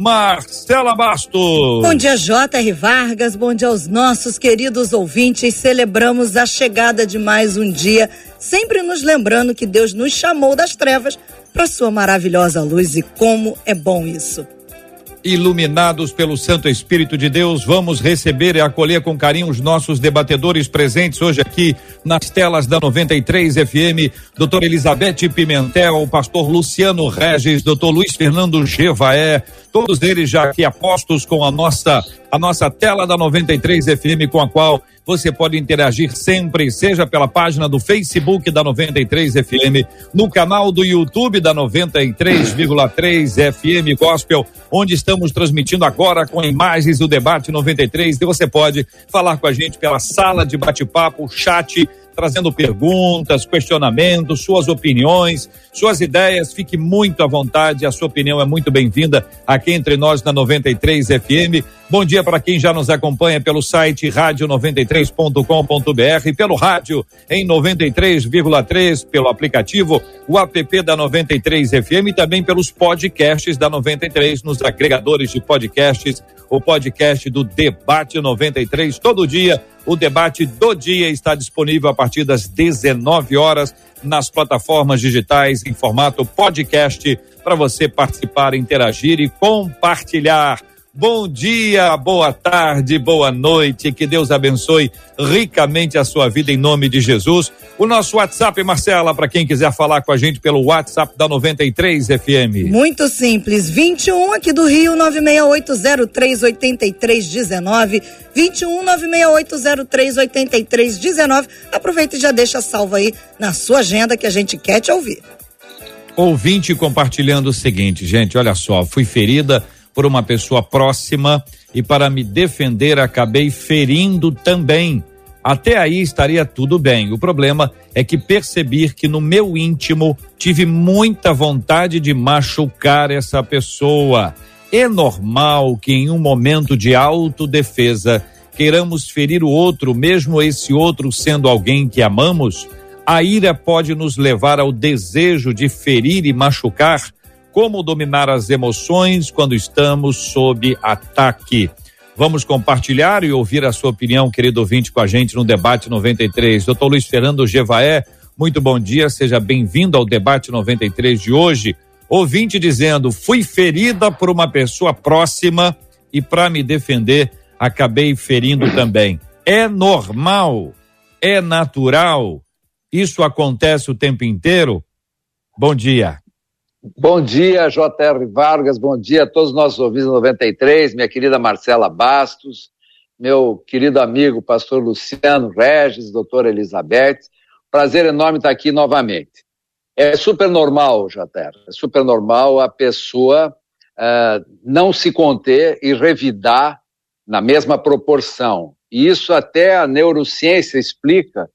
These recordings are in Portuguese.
Marcela Bastos. Bom dia, J.R. Vargas. Bom dia aos nossos queridos ouvintes. Celebramos a chegada de mais um dia, sempre nos lembrando que Deus nos chamou das trevas para sua maravilhosa luz e como é bom isso iluminados pelo Santo Espírito de Deus, vamos receber e acolher com carinho os nossos debatedores presentes hoje aqui nas telas da 93 FM, doutor Elizabeth Pimentel, pastor Luciano Regis, doutor Luiz Fernando Gevaé, todos eles já aqui apostos com a nossa a nossa tela da 93 FM com a qual você pode interagir sempre, seja pela página do Facebook da 93 FM, no canal do YouTube da 93,3 FM Gospel, onde estamos transmitindo agora com imagens do debate 93. E você pode falar com a gente pela sala de bate-papo, chat trazendo perguntas, questionamentos, suas opiniões, suas ideias. Fique muito à vontade, a sua opinião é muito bem-vinda aqui entre nós na 93 FM. Bom dia para quem já nos acompanha pelo site rádio93.com.br, pelo rádio em 93,3, pelo aplicativo, o app da 93 FM e também pelos podcasts da 93 nos agregadores de podcasts, o podcast do Debate 93 todo dia o debate do dia está disponível a partir das 19 horas nas plataformas digitais em formato podcast para você participar, interagir e compartilhar. Bom dia, boa tarde, boa noite. Que Deus abençoe ricamente a sua vida em nome de Jesus. O nosso WhatsApp, Marcela, para quem quiser falar com a gente pelo WhatsApp da 93 FM. Muito simples. 21 aqui do Rio 968038319. 21 968038319. Aproveita e já deixa salvo aí na sua agenda que a gente quer te ouvir. Ouvinte compartilhando o seguinte, gente, olha só, fui ferida por uma pessoa próxima e para me defender acabei ferindo também. Até aí estaria tudo bem. O problema é que percebi que no meu íntimo tive muita vontade de machucar essa pessoa. É normal que em um momento de autodefesa queiramos ferir o outro, mesmo esse outro sendo alguém que amamos? A ira pode nos levar ao desejo de ferir e machucar, como dominar as emoções quando estamos sob ataque. Vamos compartilhar e ouvir a sua opinião, querido ouvinte, com a gente no Debate 93. Doutor Luiz Fernando Gevaé, muito bom dia, seja bem-vindo ao Debate 93 de hoje. Ouvinte dizendo: fui ferida por uma pessoa próxima e, para me defender, acabei ferindo também. É normal, é natural, isso acontece o tempo inteiro? Bom dia. Bom dia, J.R. Vargas, bom dia a todos os nossos ouvintes 93, minha querida Marcela Bastos, meu querido amigo pastor Luciano Regis, doutora Elizabeth. Prazer enorme estar aqui novamente. É super normal, J.R., é super normal a pessoa uh, não se conter e revidar na mesma proporção. E isso até a neurociência explica,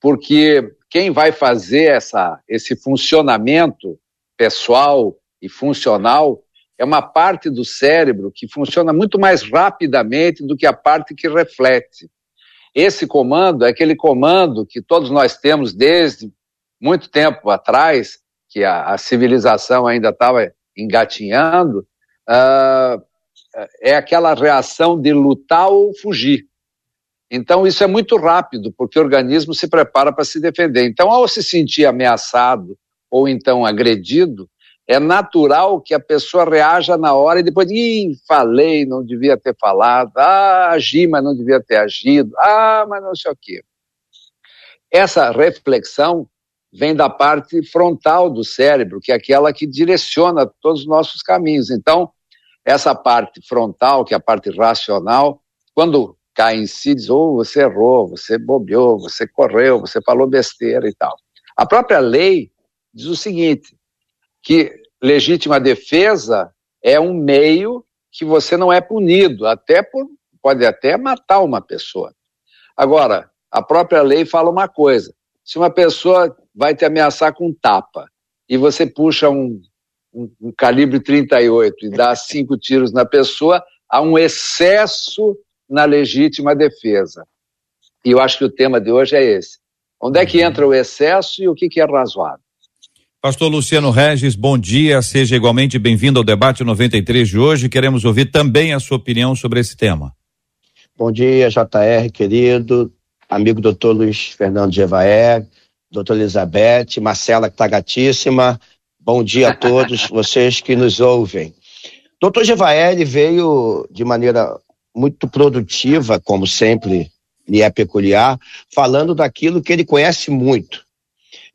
porque quem vai fazer essa, esse funcionamento pessoal e funcional é uma parte do cérebro que funciona muito mais rapidamente do que a parte que reflete. Esse comando é aquele comando que todos nós temos desde muito tempo atrás, que a, a civilização ainda estava engatinhando, uh, é aquela reação de lutar ou fugir. Então, isso é muito rápido, porque o organismo se prepara para se defender. Então, ao se sentir ameaçado ou então agredido, é natural que a pessoa reaja na hora e depois, ih, falei, não devia ter falado, ah, agi, mas não devia ter agido, ah, mas não sei o quê. essa reflexão vem da parte frontal do cérebro, que é aquela que direciona todos os nossos caminhos. Então, essa parte frontal, que é a parte racional, quando cai em si, diz, oh, você errou, você bobeou, você correu, você falou besteira e tal. A própria lei diz o seguinte, que legítima defesa é um meio que você não é punido, até por, pode até matar uma pessoa. Agora, a própria lei fala uma coisa: se uma pessoa vai te ameaçar com tapa e você puxa um, um, um calibre 38 e dá cinco tiros na pessoa, há um excesso na legítima defesa. E eu acho que o tema de hoje é esse. Onde é que uhum. entra o excesso e o que, que é razoável? Pastor Luciano Regis, bom dia, seja igualmente bem-vindo ao debate 93 de hoje. Queremos ouvir também a sua opinião sobre esse tema. Bom dia, JR, querido, amigo doutor Luiz Fernando de Evaé, doutor Elizabeth, Marcela, que está gatíssima. Bom dia a todos vocês que nos ouvem. Doutor Gevael veio de maneira muito produtiva, como sempre lhe é peculiar, falando daquilo que ele conhece muito,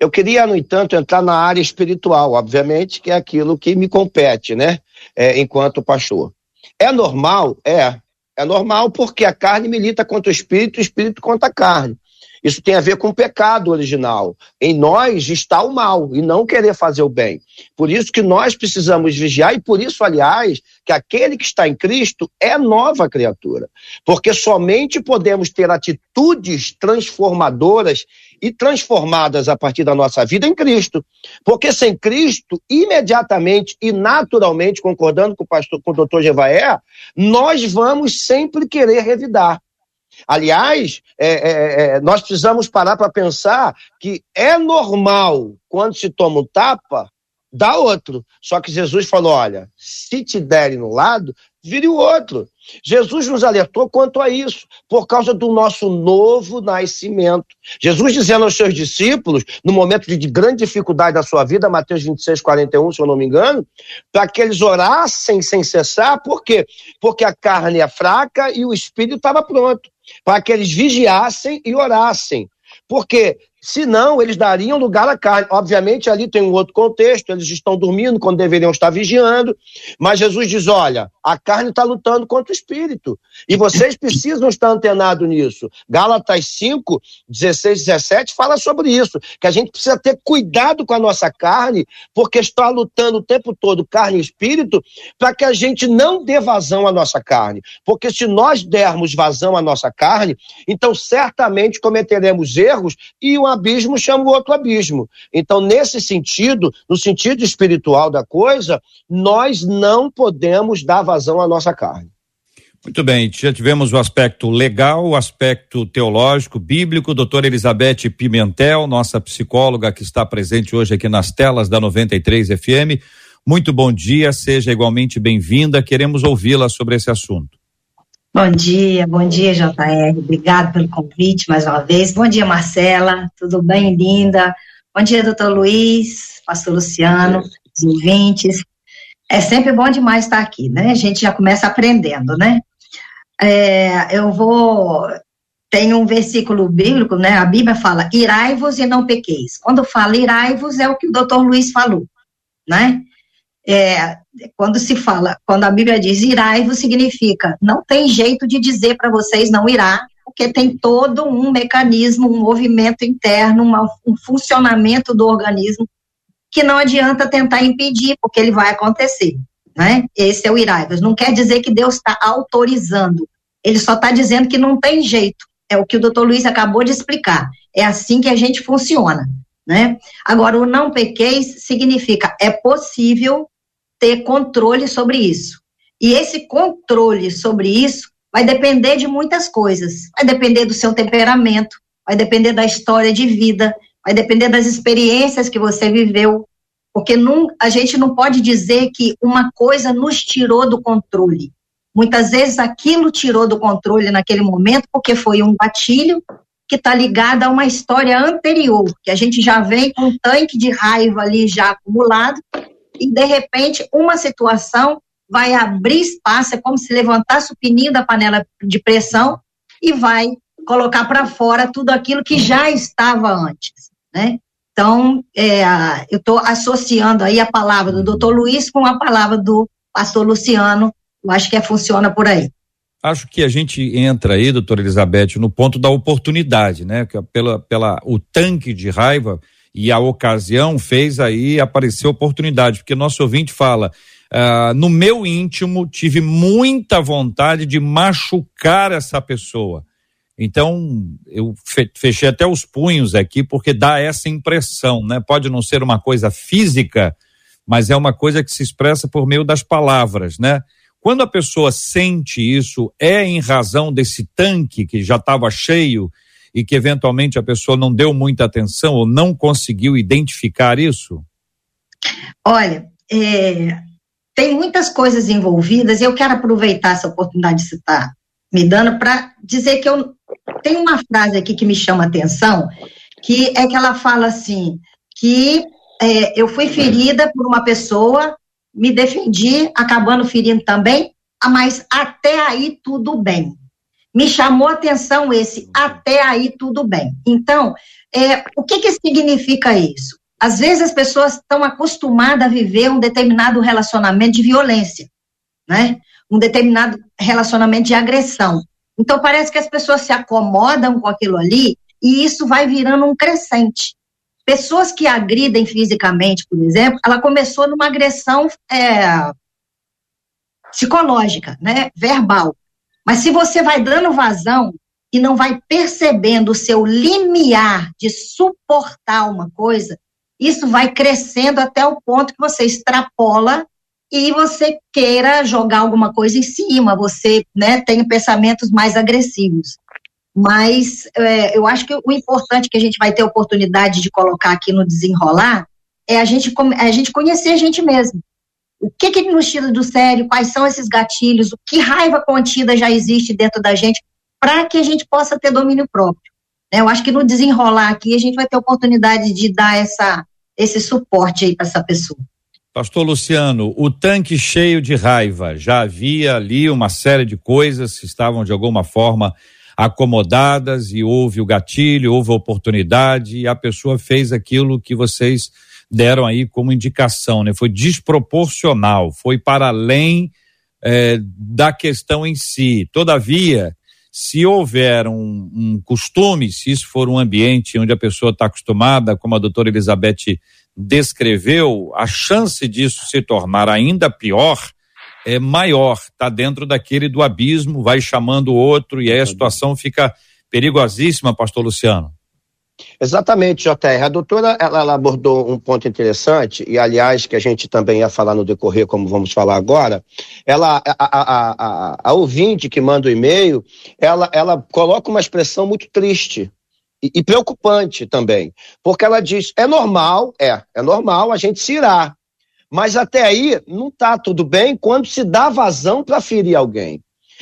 eu queria, no entanto, entrar na área espiritual, obviamente, que é aquilo que me compete, né? É, enquanto pastor. É normal? É. É normal porque a carne milita contra o espírito e o espírito contra a carne. Isso tem a ver com o pecado original. Em nós está o mal e não querer fazer o bem. Por isso que nós precisamos vigiar e por isso, aliás, que aquele que está em Cristo é nova criatura. Porque somente podemos ter atitudes transformadoras e transformadas a partir da nossa vida em Cristo. Porque sem Cristo, imediatamente e naturalmente, concordando com o pastor, com o doutor Jevaé, nós vamos sempre querer revidar. Aliás, é, é, é, nós precisamos parar para pensar que é normal, quando se toma um tapa, dar outro. Só que Jesus falou: olha, se te derem no lado, vire o outro. Jesus nos alertou quanto a isso, por causa do nosso novo nascimento. Jesus dizendo aos seus discípulos, no momento de grande dificuldade da sua vida, Mateus 26, 41, se eu não me engano, para que eles orassem sem cessar, por quê? Porque a carne é fraca e o espírito estava pronto, para que eles vigiassem e orassem. Porque Senão, eles dariam lugar à carne. Obviamente, ali tem um outro contexto, eles estão dormindo quando deveriam estar vigiando. Mas Jesus diz: olha, a carne está lutando contra o espírito. E vocês precisam estar antenados nisso. Gálatas 5, 16, 17 fala sobre isso. Que a gente precisa ter cuidado com a nossa carne, porque está lutando o tempo todo, carne e espírito, para que a gente não dê vazão à nossa carne. Porque se nós dermos vazão à nossa carne, então certamente cometeremos erros e uma abismo chama o outro abismo. Então, nesse sentido, no sentido espiritual da coisa, nós não podemos dar vazão à nossa carne. Muito bem, já tivemos o aspecto legal, o aspecto teológico, bíblico. Doutora Elizabeth Pimentel, nossa psicóloga que está presente hoje aqui nas telas da 93 FM. Muito bom dia, seja igualmente bem-vinda. Queremos ouvi-la sobre esse assunto. Bom dia, bom dia, JR. Obrigado pelo convite mais uma vez. Bom dia, Marcela. Tudo bem, linda? Bom dia, doutor Luiz, pastor Luciano, os ouvintes. É sempre bom demais estar aqui, né? A gente já começa aprendendo, né? É, eu vou. Tem um versículo bíblico, né? A Bíblia fala: irai-vos e não pequeis. Quando fala irai-vos, é o que o doutor Luiz falou, né? É, quando se fala, quando a Bíblia diz irai-vos, significa não tem jeito de dizer para vocês não irá, porque tem todo um mecanismo, um movimento interno, uma, um funcionamento do organismo que não adianta tentar impedir, porque ele vai acontecer. Né? Esse é o iraivos. Não quer dizer que Deus está autorizando, ele só está dizendo que não tem jeito. É o que o doutor Luiz acabou de explicar. É assim que a gente funciona. Né? Agora, o não pequeis significa é possível ter controle sobre isso. E esse controle sobre isso vai depender de muitas coisas. Vai depender do seu temperamento, vai depender da história de vida, vai depender das experiências que você viveu. Porque não, a gente não pode dizer que uma coisa nos tirou do controle. Muitas vezes aquilo tirou do controle naquele momento porque foi um gatilho que está ligado a uma história anterior, que a gente já vem com um tanque de raiva ali já acumulado e de repente uma situação vai abrir espaço, é como se levantasse o pininho da panela de pressão e vai colocar para fora tudo aquilo que já estava antes, né? Então, é, eu estou associando aí a palavra do doutor Luiz com a palavra do pastor Luciano, eu acho que é, funciona por aí. Acho que a gente entra aí, doutora Elizabeth, no ponto da oportunidade, né? Que é pela, pela, o tanque de raiva e a ocasião fez aí aparecer oportunidade, porque nosso ouvinte fala, uh, no meu íntimo tive muita vontade de machucar essa pessoa. Então, eu fechei até os punhos aqui, porque dá essa impressão, né? Pode não ser uma coisa física, mas é uma coisa que se expressa por meio das palavras, né? Quando a pessoa sente isso, é em razão desse tanque que já estava cheio e que eventualmente a pessoa não deu muita atenção ou não conseguiu identificar isso? Olha, é, tem muitas coisas envolvidas e eu quero aproveitar essa oportunidade de estar tá me dando para dizer que eu tenho uma frase aqui que me chama atenção, que é que ela fala assim, que é, eu fui ferida por uma pessoa me defendi, acabando ferindo também, mas até aí tudo bem. Me chamou a atenção esse até aí tudo bem. Então, é, o que, que significa isso? Às vezes as pessoas estão acostumadas a viver um determinado relacionamento de violência, né? Um determinado relacionamento de agressão. Então parece que as pessoas se acomodam com aquilo ali e isso vai virando um crescente. Pessoas que agridem fisicamente, por exemplo, ela começou numa agressão é, psicológica, né, verbal. Mas se você vai dando vazão e não vai percebendo o seu limiar de suportar uma coisa, isso vai crescendo até o ponto que você extrapola e você queira jogar alguma coisa em cima, você né, tem pensamentos mais agressivos. Mas é, eu acho que o importante que a gente vai ter oportunidade de colocar aqui no desenrolar é a gente, é a gente conhecer a gente mesmo. O que, que nos tira do sério, quais são esses gatilhos, o que raiva contida já existe dentro da gente, para que a gente possa ter domínio próprio. Né? Eu acho que no desenrolar aqui a gente vai ter oportunidade de dar essa, esse suporte aí para essa pessoa. Pastor Luciano, o tanque cheio de raiva, já havia ali uma série de coisas que estavam de alguma forma acomodadas e houve o gatilho, houve a oportunidade e a pessoa fez aquilo que vocês deram aí como indicação, né? Foi desproporcional, foi para além é, da questão em si. Todavia, se houver um, um, costume, se isso for um ambiente onde a pessoa está acostumada, como a doutora Elizabeth descreveu, a chance disso se tornar ainda pior é maior, está dentro daquele do abismo, vai chamando o outro e aí a situação fica perigosíssima, pastor Luciano. Exatamente, JR. A doutora ela, ela, abordou um ponto interessante, e aliás, que a gente também ia falar no decorrer, como vamos falar agora. Ela, a, a, a, a ouvinte que manda o e-mail, ela, ela coloca uma expressão muito triste. E, e preocupante também, porque ela diz: é normal, é, é normal a gente se irar, mas até aí não está tudo bem quando se dá vazão para ferir alguém.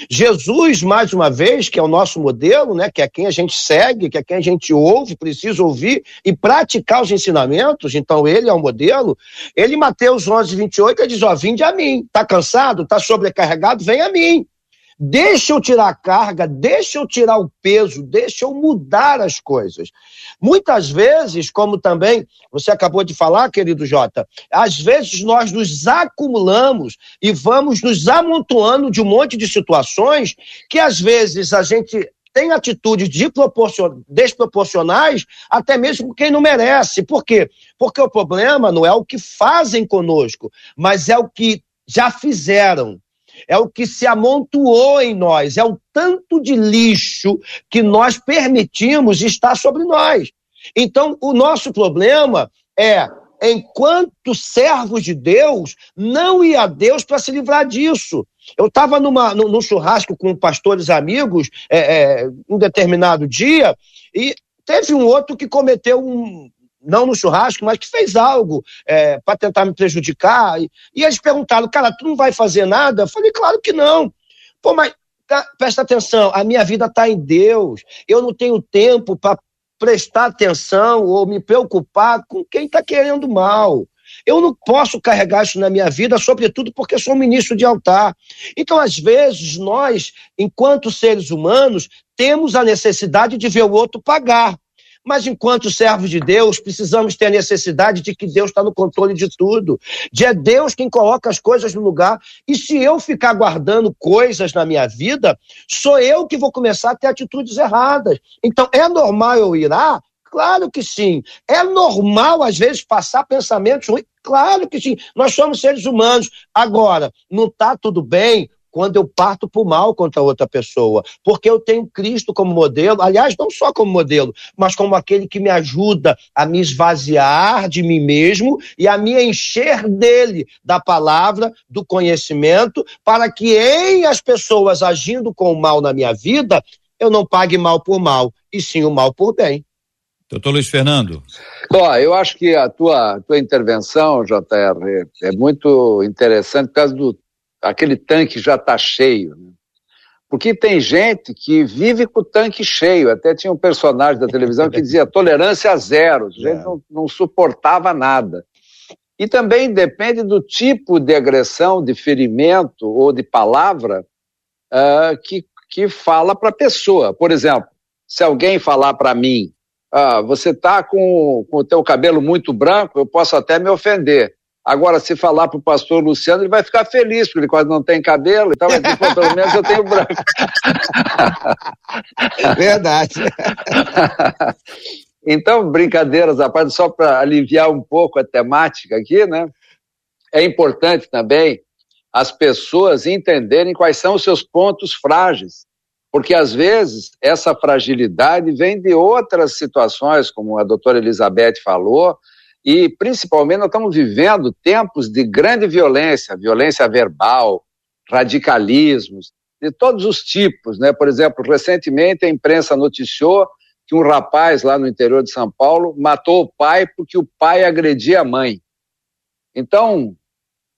Jesus, mais uma vez, que é o nosso modelo, né, que é quem a gente segue, que é quem a gente ouve, precisa ouvir e praticar os ensinamentos, então ele é o modelo. Ele, Mateus 11, 28, ele diz: Ó, vinde a mim. Está cansado? Está sobrecarregado? Vem a mim. Deixa eu tirar a carga, deixa eu tirar o peso, deixa eu mudar as coisas. Muitas vezes, como também você acabou de falar, querido Jota, às vezes nós nos acumulamos e vamos nos amontoando de um monte de situações que às vezes a gente tem atitudes desproporcionais, até mesmo quem não merece. Por quê? Porque o problema não é o que fazem conosco, mas é o que já fizeram é o que se amontoou em nós, é o tanto de lixo que nós permitimos estar sobre nós. Então, o nosso problema é, enquanto servos de Deus, não ir a Deus para se livrar disso. Eu estava num churrasco com pastores amigos é, é, um determinado dia e teve um outro que cometeu um, não no churrasco, mas que fez algo é, para tentar me prejudicar. E, eles perguntaram, cara, tu não vai fazer nada? Eu falei, claro que não. Pô, mas tá, presta atenção, a minha vida está em Deus. Eu não tenho tempo para prestar atenção ou me preocupar com quem está querendo mal. Eu não posso carregar isso na minha vida, sobretudo porque sou ministro de altar. Então, às vezes, nós, enquanto seres humanos, temos a necessidade de ver o outro pagar. Mas enquanto servos de Deus, precisamos ter a necessidade de que Deus está no controle de tudo. De é Deus quem coloca as coisas no lugar. E se eu ficar guardando coisas na minha vida, sou eu que vou começar a ter atitudes erradas. Então, é normal eu ir lá? Claro que sim. É normal, às vezes, passar pensamentos ruins? Claro que sim. Nós somos seres humanos. Agora, não está tudo bem quando eu parto para o mal contra outra pessoa, porque eu tenho Cristo como modelo, aliás, não só como modelo, mas como aquele que me ajuda a me esvaziar de mim mesmo e a me encher dele, da palavra, do conhecimento, para que em as pessoas agindo com o mal na minha vida, eu não pague mal por mal, e sim o mal por bem. Doutor Luiz Fernando. Ó, eu acho que a tua, tua intervenção, JR, é muito interessante por causa do aquele tanque já está cheio. Né? Porque tem gente que vive com o tanque cheio. Até tinha um personagem da televisão que dizia tolerância zero. A gente é. não, não suportava nada. E também depende do tipo de agressão, de ferimento ou de palavra uh, que, que fala para a pessoa. Por exemplo, se alguém falar para mim, ah, você está com, com o teu cabelo muito branco, eu posso até me ofender. Agora, se falar para o pastor Luciano, ele vai ficar feliz, porque ele quase não tem cabelo, então pelo menos eu tenho branco. Verdade. então, brincadeiras à parte, só para aliviar um pouco a temática aqui, né? É importante também as pessoas entenderem quais são os seus pontos frágeis. Porque, às vezes, essa fragilidade vem de outras situações, como a doutora Elizabeth falou, e, principalmente, nós estamos vivendo tempos de grande violência, violência verbal, radicalismos, de todos os tipos. Né? Por exemplo, recentemente a imprensa noticiou que um rapaz lá no interior de São Paulo matou o pai porque o pai agredia a mãe. Então,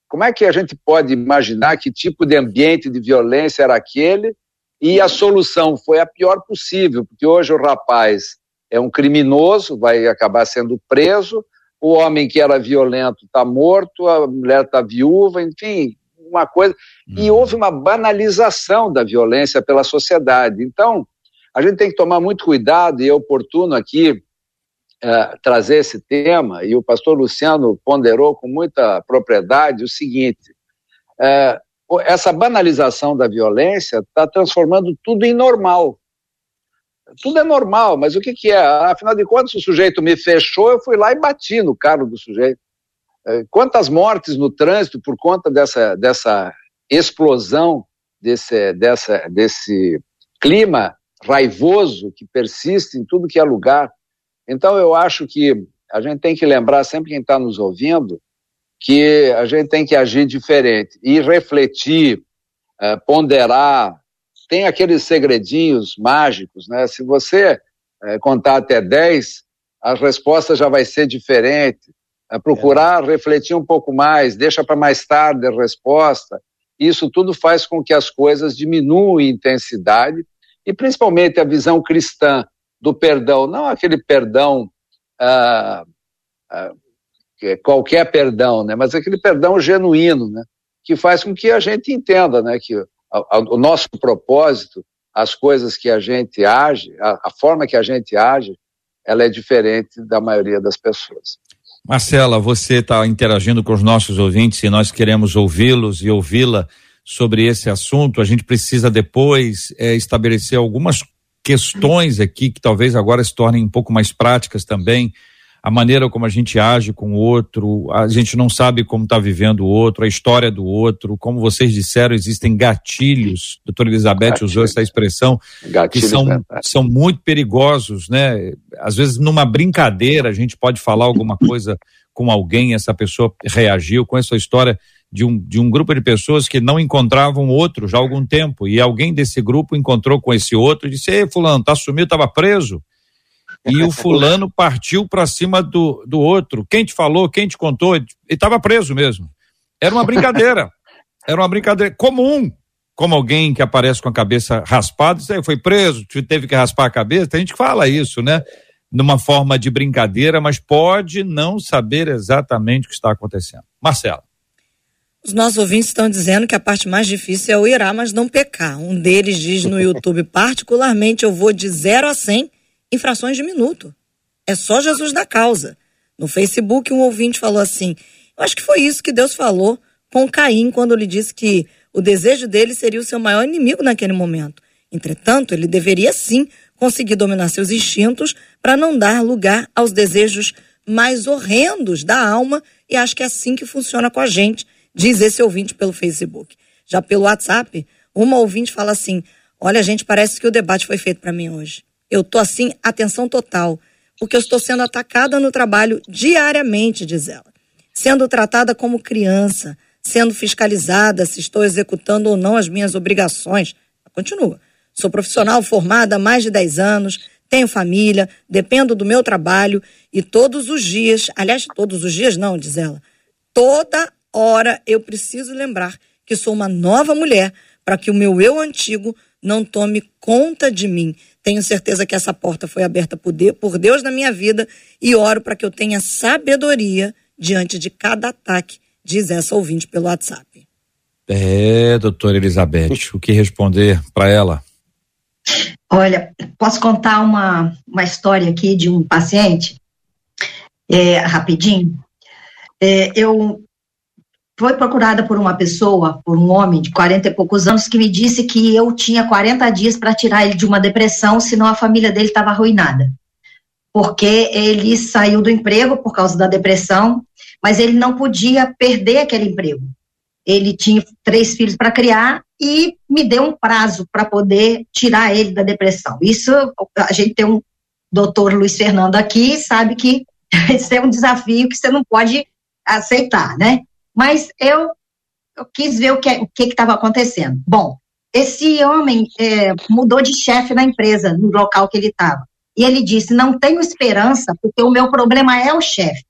como é que a gente pode imaginar que tipo de ambiente de violência era aquele? E a solução foi a pior possível, porque hoje o rapaz é um criminoso, vai acabar sendo preso, o homem que era violento está morto, a mulher está viúva, enfim, uma coisa. E uhum. houve uma banalização da violência pela sociedade. Então, a gente tem que tomar muito cuidado, e é oportuno aqui é, trazer esse tema, e o pastor Luciano ponderou com muita propriedade o seguinte: é, essa banalização da violência está transformando tudo em normal tudo é normal, mas o que, que é? Afinal de contas, o sujeito me fechou, eu fui lá e bati no carro do sujeito. É, quantas mortes no trânsito por conta dessa, dessa explosão, desse, dessa, desse clima raivoso que persiste em tudo que é lugar. Então, eu acho que a gente tem que lembrar, sempre quem está nos ouvindo, que a gente tem que agir diferente e refletir, é, ponderar, tem aqueles segredinhos mágicos, né? Se você é, contar até 10, a resposta já vai ser diferente. É procurar é. refletir um pouco mais, deixa para mais tarde a resposta. Isso tudo faz com que as coisas diminuam em intensidade e principalmente a visão cristã do perdão, não aquele perdão ah, ah, qualquer perdão, né? Mas aquele perdão genuíno, né? Que faz com que a gente entenda, né? Que o nosso propósito, as coisas que a gente age, a, a forma que a gente age, ela é diferente da maioria das pessoas. Marcela, você está interagindo com os nossos ouvintes e nós queremos ouvi-los e ouvi-la sobre esse assunto. A gente precisa depois é, estabelecer algumas questões aqui que talvez agora se tornem um pouco mais práticas também a maneira como a gente age com o outro, a gente não sabe como está vivendo o outro, a história do outro, como vocês disseram, existem gatilhos, a doutora Elizabeth Gatilho. usou essa expressão, Gatilhos, que são, né? são muito perigosos, né? Às vezes numa brincadeira a gente pode falar alguma coisa com alguém, essa pessoa reagiu com essa história de um, de um grupo de pessoas que não encontravam outro já há algum tempo, e alguém desse grupo encontrou com esse outro e disse, ei fulano, tá sumido, estava preso, e o fulano partiu para cima do, do outro. Quem te falou, quem te contou, ele estava preso mesmo. Era uma brincadeira. Era uma brincadeira comum. Como alguém que aparece com a cabeça raspada, você foi preso, teve que raspar a cabeça. Tem gente que fala isso, né? Numa forma de brincadeira, mas pode não saber exatamente o que está acontecendo. Marcela. Os nossos ouvintes estão dizendo que a parte mais difícil é o irá, mas não pecar. Um deles diz no YouTube, particularmente, eu vou de 0 a 100 infrações de minuto. É só Jesus da causa. No Facebook, um ouvinte falou assim: Eu acho que foi isso que Deus falou com Caim quando lhe disse que o desejo dele seria o seu maior inimigo naquele momento. Entretanto, ele deveria sim conseguir dominar seus instintos para não dar lugar aos desejos mais horrendos da alma, e acho que é assim que funciona com a gente, diz esse ouvinte pelo Facebook. Já pelo WhatsApp, uma ouvinte fala assim: Olha, gente, parece que o debate foi feito para mim hoje. Eu tô assim, atenção total, porque eu estou sendo atacada no trabalho diariamente, diz ela. Sendo tratada como criança, sendo fiscalizada se estou executando ou não as minhas obrigações. Continua. Sou profissional formada há mais de 10 anos, tenho família, dependo do meu trabalho e todos os dias, aliás, todos os dias não, diz ela, toda hora eu preciso lembrar que sou uma nova mulher para que o meu eu antigo não tome conta de mim. Tenho certeza que essa porta foi aberta por Deus na minha vida e oro para que eu tenha sabedoria diante de cada ataque diz essa ouvinte pelo WhatsApp. É, doutora Elizabeth, o que responder para ela? Olha, posso contar uma, uma história aqui de um paciente, é, rapidinho. É, eu fui procurada por uma pessoa, por um homem de 40 e poucos anos, que me disse que eu tinha 40 dias para tirar ele de uma depressão, senão a família dele estava arruinada. Porque ele saiu do emprego por causa da depressão, mas ele não podia perder aquele emprego. Ele tinha três filhos para criar e me deu um prazo para poder tirar ele da depressão. Isso, a gente tem um doutor Luiz Fernando aqui, sabe que isso é um desafio que você não pode aceitar, né? Mas eu, eu quis ver o que o que estava acontecendo. Bom, esse homem é, mudou de chefe na empresa, no local que ele estava. E ele disse: Não tenho esperança, porque o meu problema é o chefe.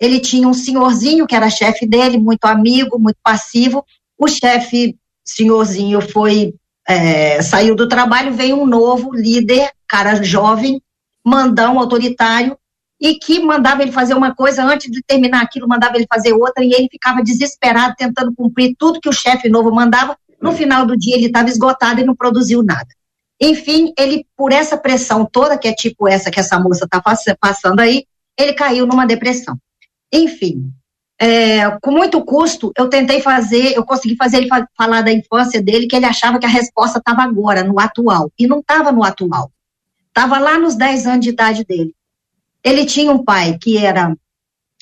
Ele tinha um senhorzinho que era chefe dele, muito amigo, muito passivo. O chefe, senhorzinho, foi é, saiu do trabalho, veio um novo líder, cara jovem, mandão, autoritário, e que mandava ele fazer uma coisa, antes de terminar aquilo, mandava ele fazer outra, e ele ficava desesperado, tentando cumprir tudo que o chefe novo mandava. No final do dia, ele estava esgotado e não produziu nada. Enfim, ele, por essa pressão toda, que é tipo essa que essa moça está passando aí, ele caiu numa depressão. Enfim, é, com muito custo, eu tentei fazer, eu consegui fazer ele falar da infância dele, que ele achava que a resposta estava agora, no atual. E não estava no atual. Estava lá nos 10 anos de idade dele. Ele tinha um pai que era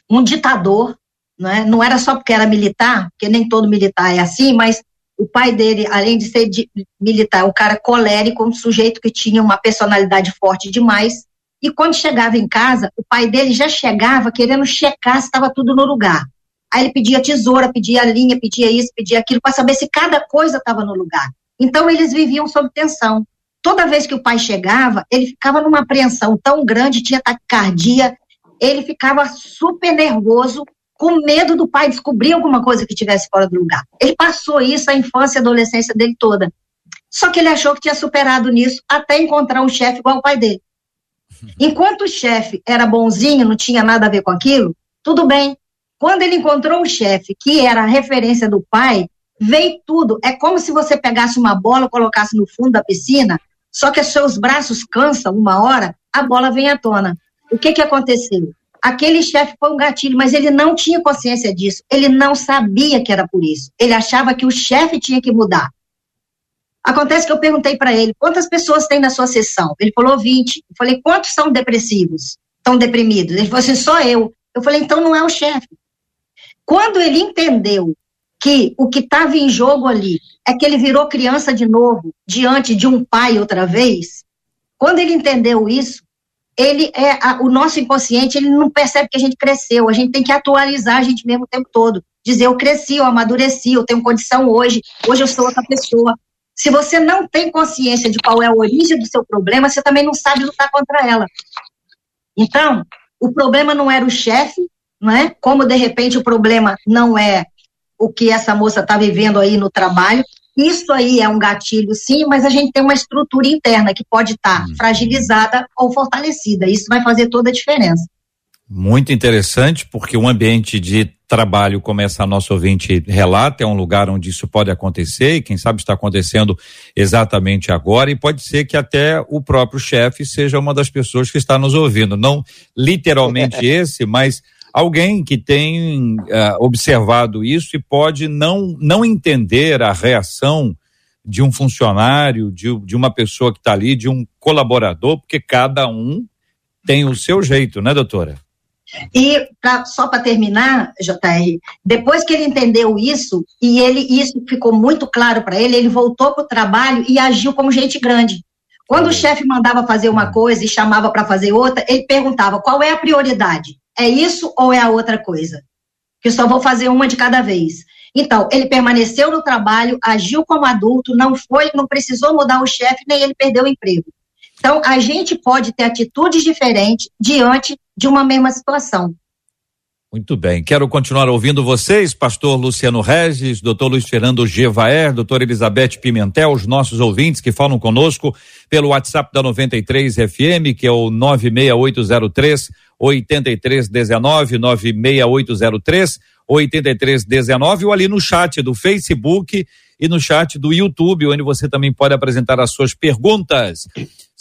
um ditador, né? não era só porque era militar, porque nem todo militar é assim, mas o pai dele, além de ser de, militar, um cara colérico, um sujeito que tinha uma personalidade forte demais, e quando chegava em casa, o pai dele já chegava querendo checar se estava tudo no lugar. Aí ele pedia tesoura, pedia linha, pedia isso, pedia aquilo, para saber se cada coisa estava no lugar. Então eles viviam sob tensão. Toda vez que o pai chegava, ele ficava numa apreensão tão grande, tinha taquicardia, ele ficava super nervoso, com medo do pai descobrir alguma coisa que tivesse fora do lugar. Ele passou isso a infância e adolescência dele toda. Só que ele achou que tinha superado nisso até encontrar um chefe igual o pai dele. Enquanto o chefe era bonzinho, não tinha nada a ver com aquilo, tudo bem. Quando ele encontrou o chefe, que era a referência do pai, veio tudo. É como se você pegasse uma bola, colocasse no fundo da piscina, só que seus braços cansam uma hora, a bola vem à tona. O que, que aconteceu? Aquele chefe foi um gatilho, mas ele não tinha consciência disso. Ele não sabia que era por isso. Ele achava que o chefe tinha que mudar. Acontece que eu perguntei para ele quantas pessoas tem na sua sessão. Ele falou 20. Eu falei, quantos são depressivos? Estão deprimidos? Ele falou assim, só eu. Eu falei, então não é o chefe. Quando ele entendeu que o que estava em jogo ali é que ele virou criança de novo, diante de um pai outra vez, quando ele entendeu isso, ele é a, o nosso inconsciente, ele não percebe que a gente cresceu, a gente tem que atualizar a gente mesmo o tempo todo. Dizer, eu cresci, eu amadureci, eu tenho condição hoje, hoje eu sou outra pessoa. Se você não tem consciência de qual é a origem do seu problema, você também não sabe lutar contra ela. Então, o problema não era o chefe, não é? Como de repente o problema não é o que essa moça está vivendo aí no trabalho. Isso aí é um gatilho, sim, mas a gente tem uma estrutura interna que pode estar tá uhum. fragilizada ou fortalecida. Isso vai fazer toda a diferença. Muito interessante, porque um ambiente de trabalho, como essa nossa ouvinte relata, é um lugar onde isso pode acontecer e quem sabe está acontecendo exatamente agora e pode ser que até o próprio chefe seja uma das pessoas que está nos ouvindo, não literalmente esse, mas alguém que tem uh, observado isso e pode não não entender a reação de um funcionário, de, de uma pessoa que está ali, de um colaborador, porque cada um tem o seu jeito, né, doutora? E pra, só para terminar, JR, depois que ele entendeu isso, e ele isso ficou muito claro para ele, ele voltou para o trabalho e agiu como gente grande. Quando o chefe mandava fazer uma coisa e chamava para fazer outra, ele perguntava qual é a prioridade? É isso ou é a outra coisa? Que só vou fazer uma de cada vez. Então, ele permaneceu no trabalho, agiu como adulto, não foi, não precisou mudar o chefe, nem ele perdeu o emprego. Então, a gente pode ter atitudes diferentes diante de uma mesma situação. Muito bem. Quero continuar ouvindo vocês, pastor Luciano Regis, doutor Luiz Fernando Gevaer, doutor Elizabeth Pimentel, os nossos ouvintes que falam conosco pelo WhatsApp da 93 FM, que é o 96803 8319 96803 8319 ou ali no chat do Facebook e no chat do YouTube, onde você também pode apresentar as suas perguntas.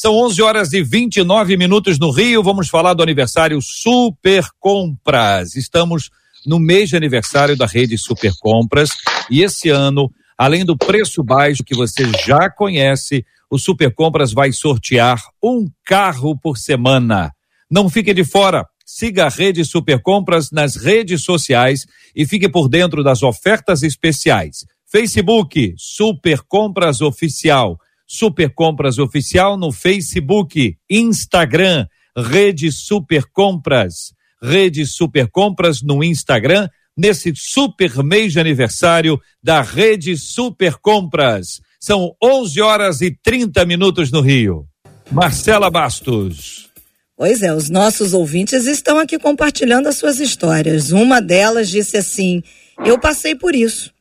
São 11 horas e 29 minutos no Rio. Vamos falar do aniversário Super Compras. Estamos no mês de aniversário da rede Super Compras e esse ano, além do preço baixo que você já conhece, o Super Compras vai sortear um carro por semana. Não fique de fora. Siga a rede Super Compras nas redes sociais e fique por dentro das ofertas especiais. Facebook Super Compras Oficial. Super Compras Oficial no Facebook, Instagram, Rede Super Compras, Rede Super Compras no Instagram, nesse super mês de aniversário da Rede Super Compras. São 11 horas e 30 minutos no Rio. Marcela Bastos. Pois é, os nossos ouvintes estão aqui compartilhando as suas histórias. Uma delas disse assim: Eu passei por isso.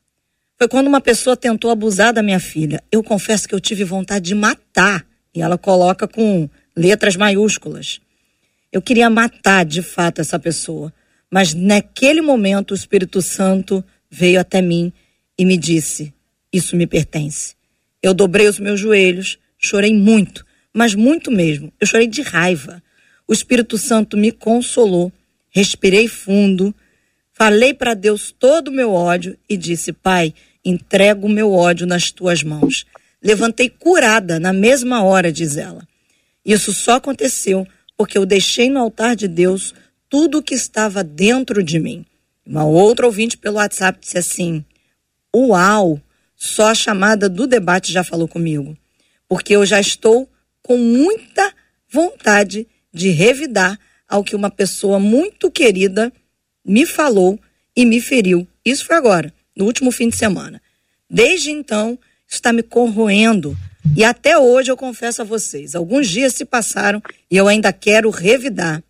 Foi quando uma pessoa tentou abusar da minha filha. Eu confesso que eu tive vontade de matar. E ela coloca com letras maiúsculas. Eu queria matar de fato essa pessoa. Mas naquele momento o Espírito Santo veio até mim e me disse: Isso me pertence. Eu dobrei os meus joelhos, chorei muito, mas muito mesmo. Eu chorei de raiva. O Espírito Santo me consolou, respirei fundo, falei para Deus todo o meu ódio e disse: Pai, entrego o meu ódio nas tuas mãos. Levantei curada na mesma hora, diz ela. Isso só aconteceu porque eu deixei no altar de Deus tudo o que estava dentro de mim. Uma outra ouvinte pelo WhatsApp disse assim: Uau, só a chamada do debate já falou comigo. Porque eu já estou com muita vontade de revidar ao que uma pessoa muito querida me falou e me feriu. Isso foi agora no último fim de semana. Desde então, está me corroendo. E até hoje eu confesso a vocês, alguns dias se passaram e eu ainda quero revidar.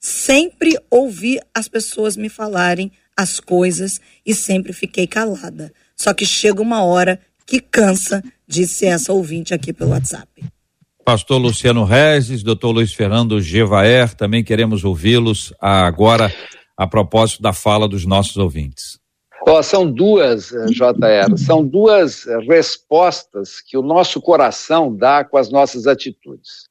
Sempre ouvi as pessoas me falarem as coisas e sempre fiquei calada. Só que chega uma hora que cansa, disse essa ouvinte aqui pelo WhatsApp. Pastor Luciano Regis, doutor Luiz Fernando Gevaer, também queremos ouvi-los agora a propósito da fala dos nossos ouvintes. Oh, são duas, eh, JR, são duas respostas que o nosso coração dá com as nossas atitudes.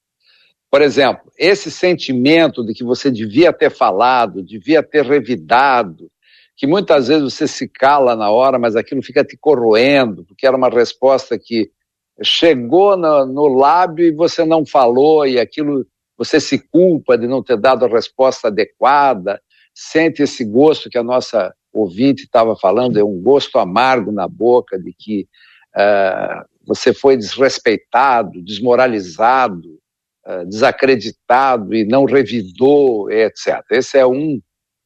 Por exemplo, esse sentimento de que você devia ter falado, devia ter revidado, que muitas vezes você se cala na hora, mas aquilo fica te corroendo, porque era uma resposta que chegou no, no lábio e você não falou, e aquilo você se culpa de não ter dado a resposta adequada, sente esse gosto que a nossa ouvinte estava falando, é um gosto amargo na boca de que uh, você foi desrespeitado, desmoralizado, uh, desacreditado e não revidou, etc. Esse é um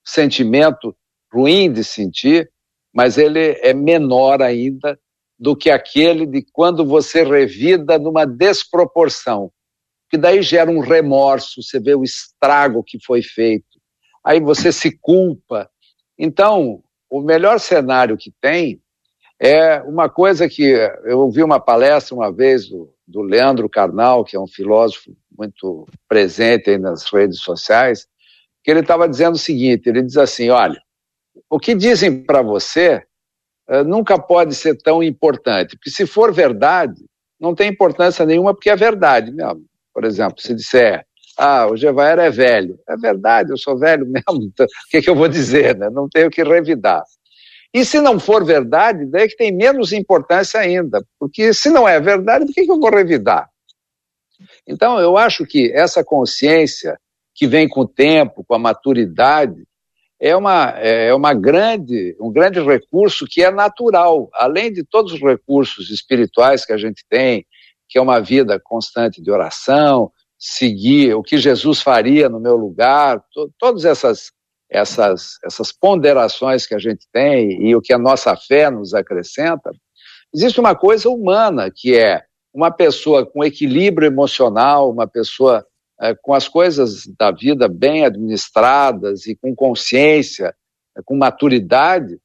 sentimento ruim de sentir, mas ele é menor ainda do que aquele de quando você revida numa desproporção, que daí gera um remorso, você vê o estrago que foi feito, aí você se culpa, então, o melhor cenário que tem é uma coisa que eu ouvi uma palestra uma vez do, do Leandro Carnal, que é um filósofo muito presente aí nas redes sociais, que ele estava dizendo o seguinte: ele diz assim, olha, o que dizem para você uh, nunca pode ser tão importante, porque se for verdade, não tem importância nenhuma, porque é verdade mesmo. Por exemplo, se disser, ah, o Gevaer é velho, é verdade, eu sou velho mesmo, então, o que, que eu vou dizer, né? Não tenho que revidar. E se não for verdade, daí é que tem menos importância ainda, porque se não é verdade, por que, que eu vou revidar? Então, eu acho que essa consciência que vem com o tempo, com a maturidade, é uma, é uma grande, um grande recurso que é natural, além de todos os recursos espirituais que a gente tem, que é uma vida constante de oração, seguir o que Jesus faria no meu lugar, to, todas essas, essas, essas ponderações que a gente tem e o que a nossa fé nos acrescenta, existe uma coisa humana que é uma pessoa com equilíbrio emocional, uma pessoa é, com as coisas da vida bem administradas e com consciência, é, com maturidade,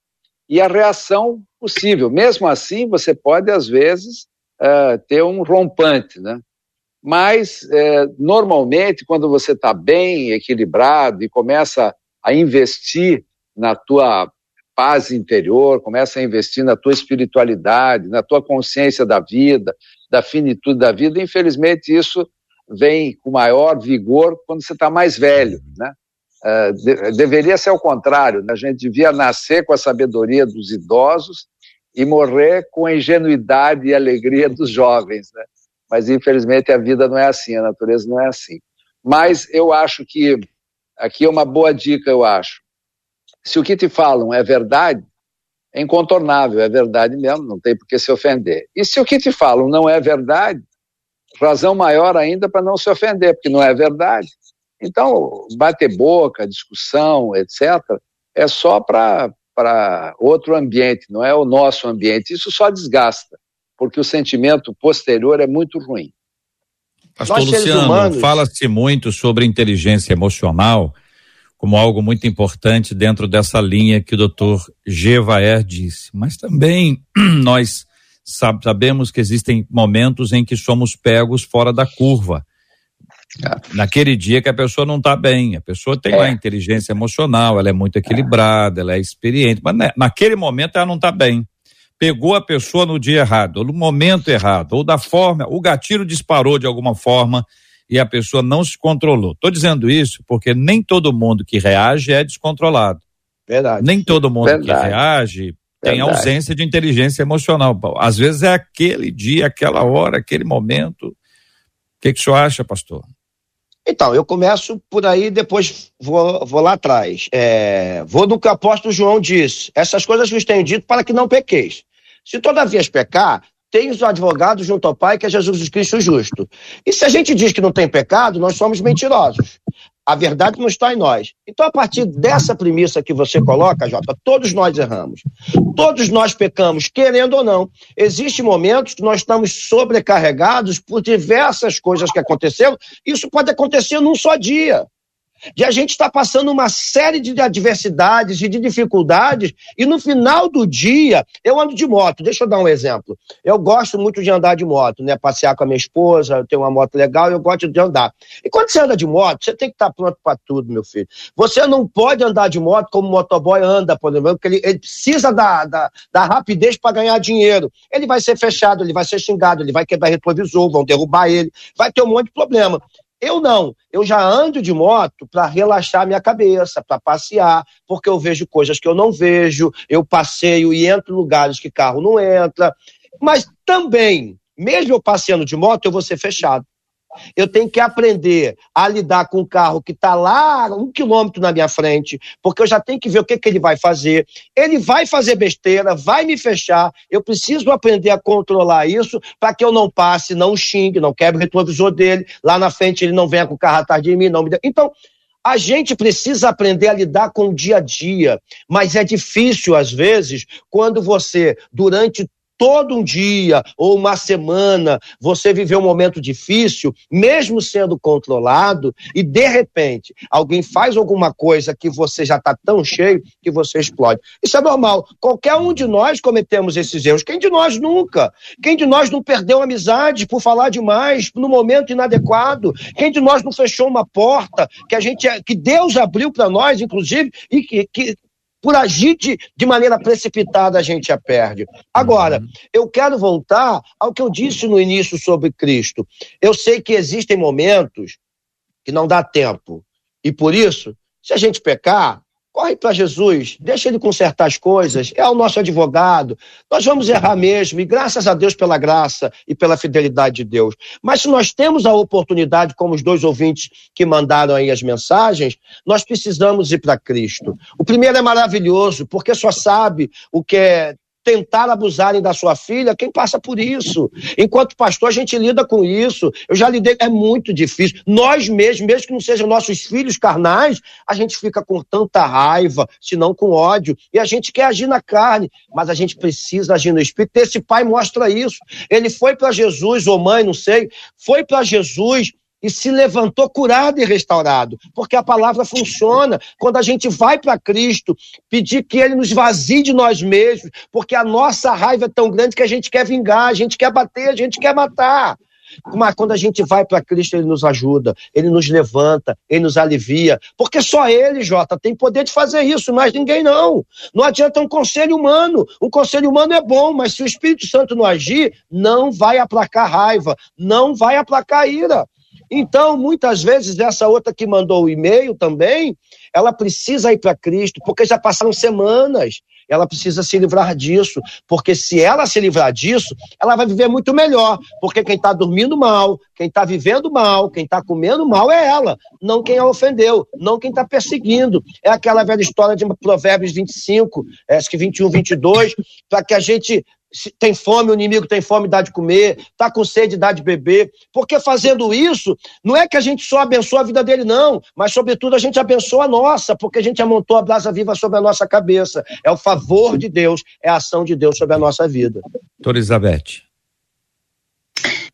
e a reação possível. Mesmo assim, você pode, às vezes, é, ter um rompante, né? Mas, é, normalmente, quando você está bem equilibrado e começa a investir na tua paz interior, começa a investir na tua espiritualidade, na tua consciência da vida, da finitude da vida, infelizmente isso vem com maior vigor quando você está mais velho, né? Uh, de, deveria ser o contrário, né? a gente devia nascer com a sabedoria dos idosos e morrer com a ingenuidade e alegria dos jovens, né? Mas infelizmente a vida não é assim, a natureza não é assim. Mas eu acho que aqui é uma boa dica, eu acho. Se o que te falam é verdade, é incontornável, é verdade mesmo, não tem por que se ofender. E se o que te falam não é verdade, razão maior ainda para não se ofender, porque não é verdade. Então, bater boca, discussão, etc., é só para outro ambiente, não é o nosso ambiente. Isso só desgasta, porque o sentimento posterior é muito ruim. Pastor Nós, Luciano, humanos... fala-se muito sobre inteligência emocional como algo muito importante dentro dessa linha que o doutor Gevaer disse. Mas também nós sabemos que existem momentos em que somos pegos fora da curva. Naquele dia que a pessoa não está bem, a pessoa tem é. lá inteligência emocional, ela é muito equilibrada, ela é experiente, mas naquele momento ela não está bem. Pegou a pessoa no dia errado, ou no momento errado, ou da forma, o gatilho disparou de alguma forma e a pessoa não se controlou. Estou dizendo isso porque nem todo mundo que reage é descontrolado. Verdade. Nem todo mundo Verdade. que reage tem Verdade. ausência de inteligência emocional. Às vezes é aquele dia, aquela hora, aquele momento. O que, que o senhor acha, pastor? Então, eu começo por aí, depois vou, vou lá atrás. É, vou no que o apóstolo João disse: essas coisas vos tenho dito para que não pequeis. Se todavia pecar, tens o advogado junto ao Pai, que é Jesus Cristo justo. E se a gente diz que não tem pecado, nós somos mentirosos. A verdade não está em nós. Então, a partir dessa premissa que você coloca, Jota, todos nós erramos. Todos nós pecamos, querendo ou não. Existem momentos que nós estamos sobrecarregados por diversas coisas que aconteceram. Isso pode acontecer num só dia de a gente estar tá passando uma série de adversidades e de dificuldades, e no final do dia, eu ando de moto. Deixa eu dar um exemplo. Eu gosto muito de andar de moto, né? Passear com a minha esposa, eu tenho uma moto legal, eu gosto de andar. E quando você anda de moto, você tem que estar tá pronto para tudo, meu filho. Você não pode andar de moto como o motoboy anda, por exemplo, porque ele, ele precisa da, da, da rapidez para ganhar dinheiro. Ele vai ser fechado, ele vai ser xingado, ele vai quebrar retrovisor, vão derrubar ele, vai ter um monte de problema. Eu não, eu já ando de moto para relaxar minha cabeça, para passear, porque eu vejo coisas que eu não vejo, eu passeio e entro em lugares que carro não entra. Mas também, mesmo eu passeando de moto, eu vou ser fechado. Eu tenho que aprender a lidar com o carro que está lá um quilômetro na minha frente, porque eu já tenho que ver o que, que ele vai fazer. Ele vai fazer besteira, vai me fechar. Eu preciso aprender a controlar isso para que eu não passe, não xingue, não quebre o retrovisor dele. Lá na frente ele não venha com o carro atrás de mim, não me dê. Então, a gente precisa aprender a lidar com o dia a dia, mas é difícil às vezes quando você, durante todo um dia ou uma semana você viveu um momento difícil, mesmo sendo controlado, e de repente alguém faz alguma coisa que você já está tão cheio que você explode. Isso é normal. Qualquer um de nós cometemos esses erros. Quem de nós nunca? Quem de nós não perdeu amizade por falar demais no momento inadequado? Quem de nós não fechou uma porta que a gente que Deus abriu para nós, inclusive, e que, que por agir de, de maneira precipitada, a gente a perde. Agora, uhum. eu quero voltar ao que eu disse no início sobre Cristo. Eu sei que existem momentos que não dá tempo. E por isso, se a gente pecar, Corre para Jesus, deixa ele consertar as coisas, é o nosso advogado. Nós vamos errar mesmo, e graças a Deus pela graça e pela fidelidade de Deus. Mas se nós temos a oportunidade, como os dois ouvintes que mandaram aí as mensagens, nós precisamos ir para Cristo. O primeiro é maravilhoso, porque só sabe o que é tentar abusarem da sua filha, quem passa por isso? Enquanto pastor, a gente lida com isso. Eu já lidei, é muito difícil. Nós mesmos, mesmo que não sejam nossos filhos carnais, a gente fica com tanta raiva, se não com ódio, e a gente quer agir na carne, mas a gente precisa agir no espírito. Esse pai mostra isso. Ele foi para Jesus, ou mãe, não sei, foi para Jesus e se levantou curado e restaurado, porque a palavra funciona. Quando a gente vai para Cristo, pedir que Ele nos vazie de nós mesmos, porque a nossa raiva é tão grande que a gente quer vingar, a gente quer bater, a gente quer matar. Mas quando a gente vai para Cristo, Ele nos ajuda, Ele nos levanta, Ele nos alivia, porque só Ele, Jota, tem poder de fazer isso, mas ninguém não. Não adianta um conselho humano. Um conselho humano é bom, mas se o Espírito Santo não agir, não vai aplacar raiva, não vai aplacar ira. Então, muitas vezes, essa outra que mandou o e-mail também, ela precisa ir para Cristo, porque já passaram semanas. Ela precisa se livrar disso, porque se ela se livrar disso, ela vai viver muito melhor. Porque quem está dormindo mal, quem está vivendo mal, quem está comendo mal é ela, não quem a ofendeu, não quem está perseguindo. É aquela velha história de Provérbios 25, acho que 21, 22, para que a gente tem fome, o inimigo tem fome, dá de comer, está com sede, dá de beber. Porque fazendo isso, não é que a gente só abençoa a vida dele, não, mas sobretudo a gente abençoa a nossa, porque a gente amontou a brasa viva sobre a nossa cabeça. É o favor de Deus, é a ação de Deus sobre a nossa vida. Doutora Elizabeth.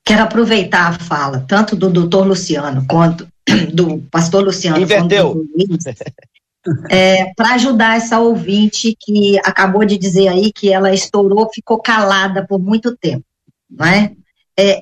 Quero aproveitar a fala, tanto do doutor Luciano quanto do pastor Luciano. Inverteu. Quanto do Luiz, é, para ajudar essa ouvinte que acabou de dizer aí que ela estourou, ficou calada por muito tempo, não é?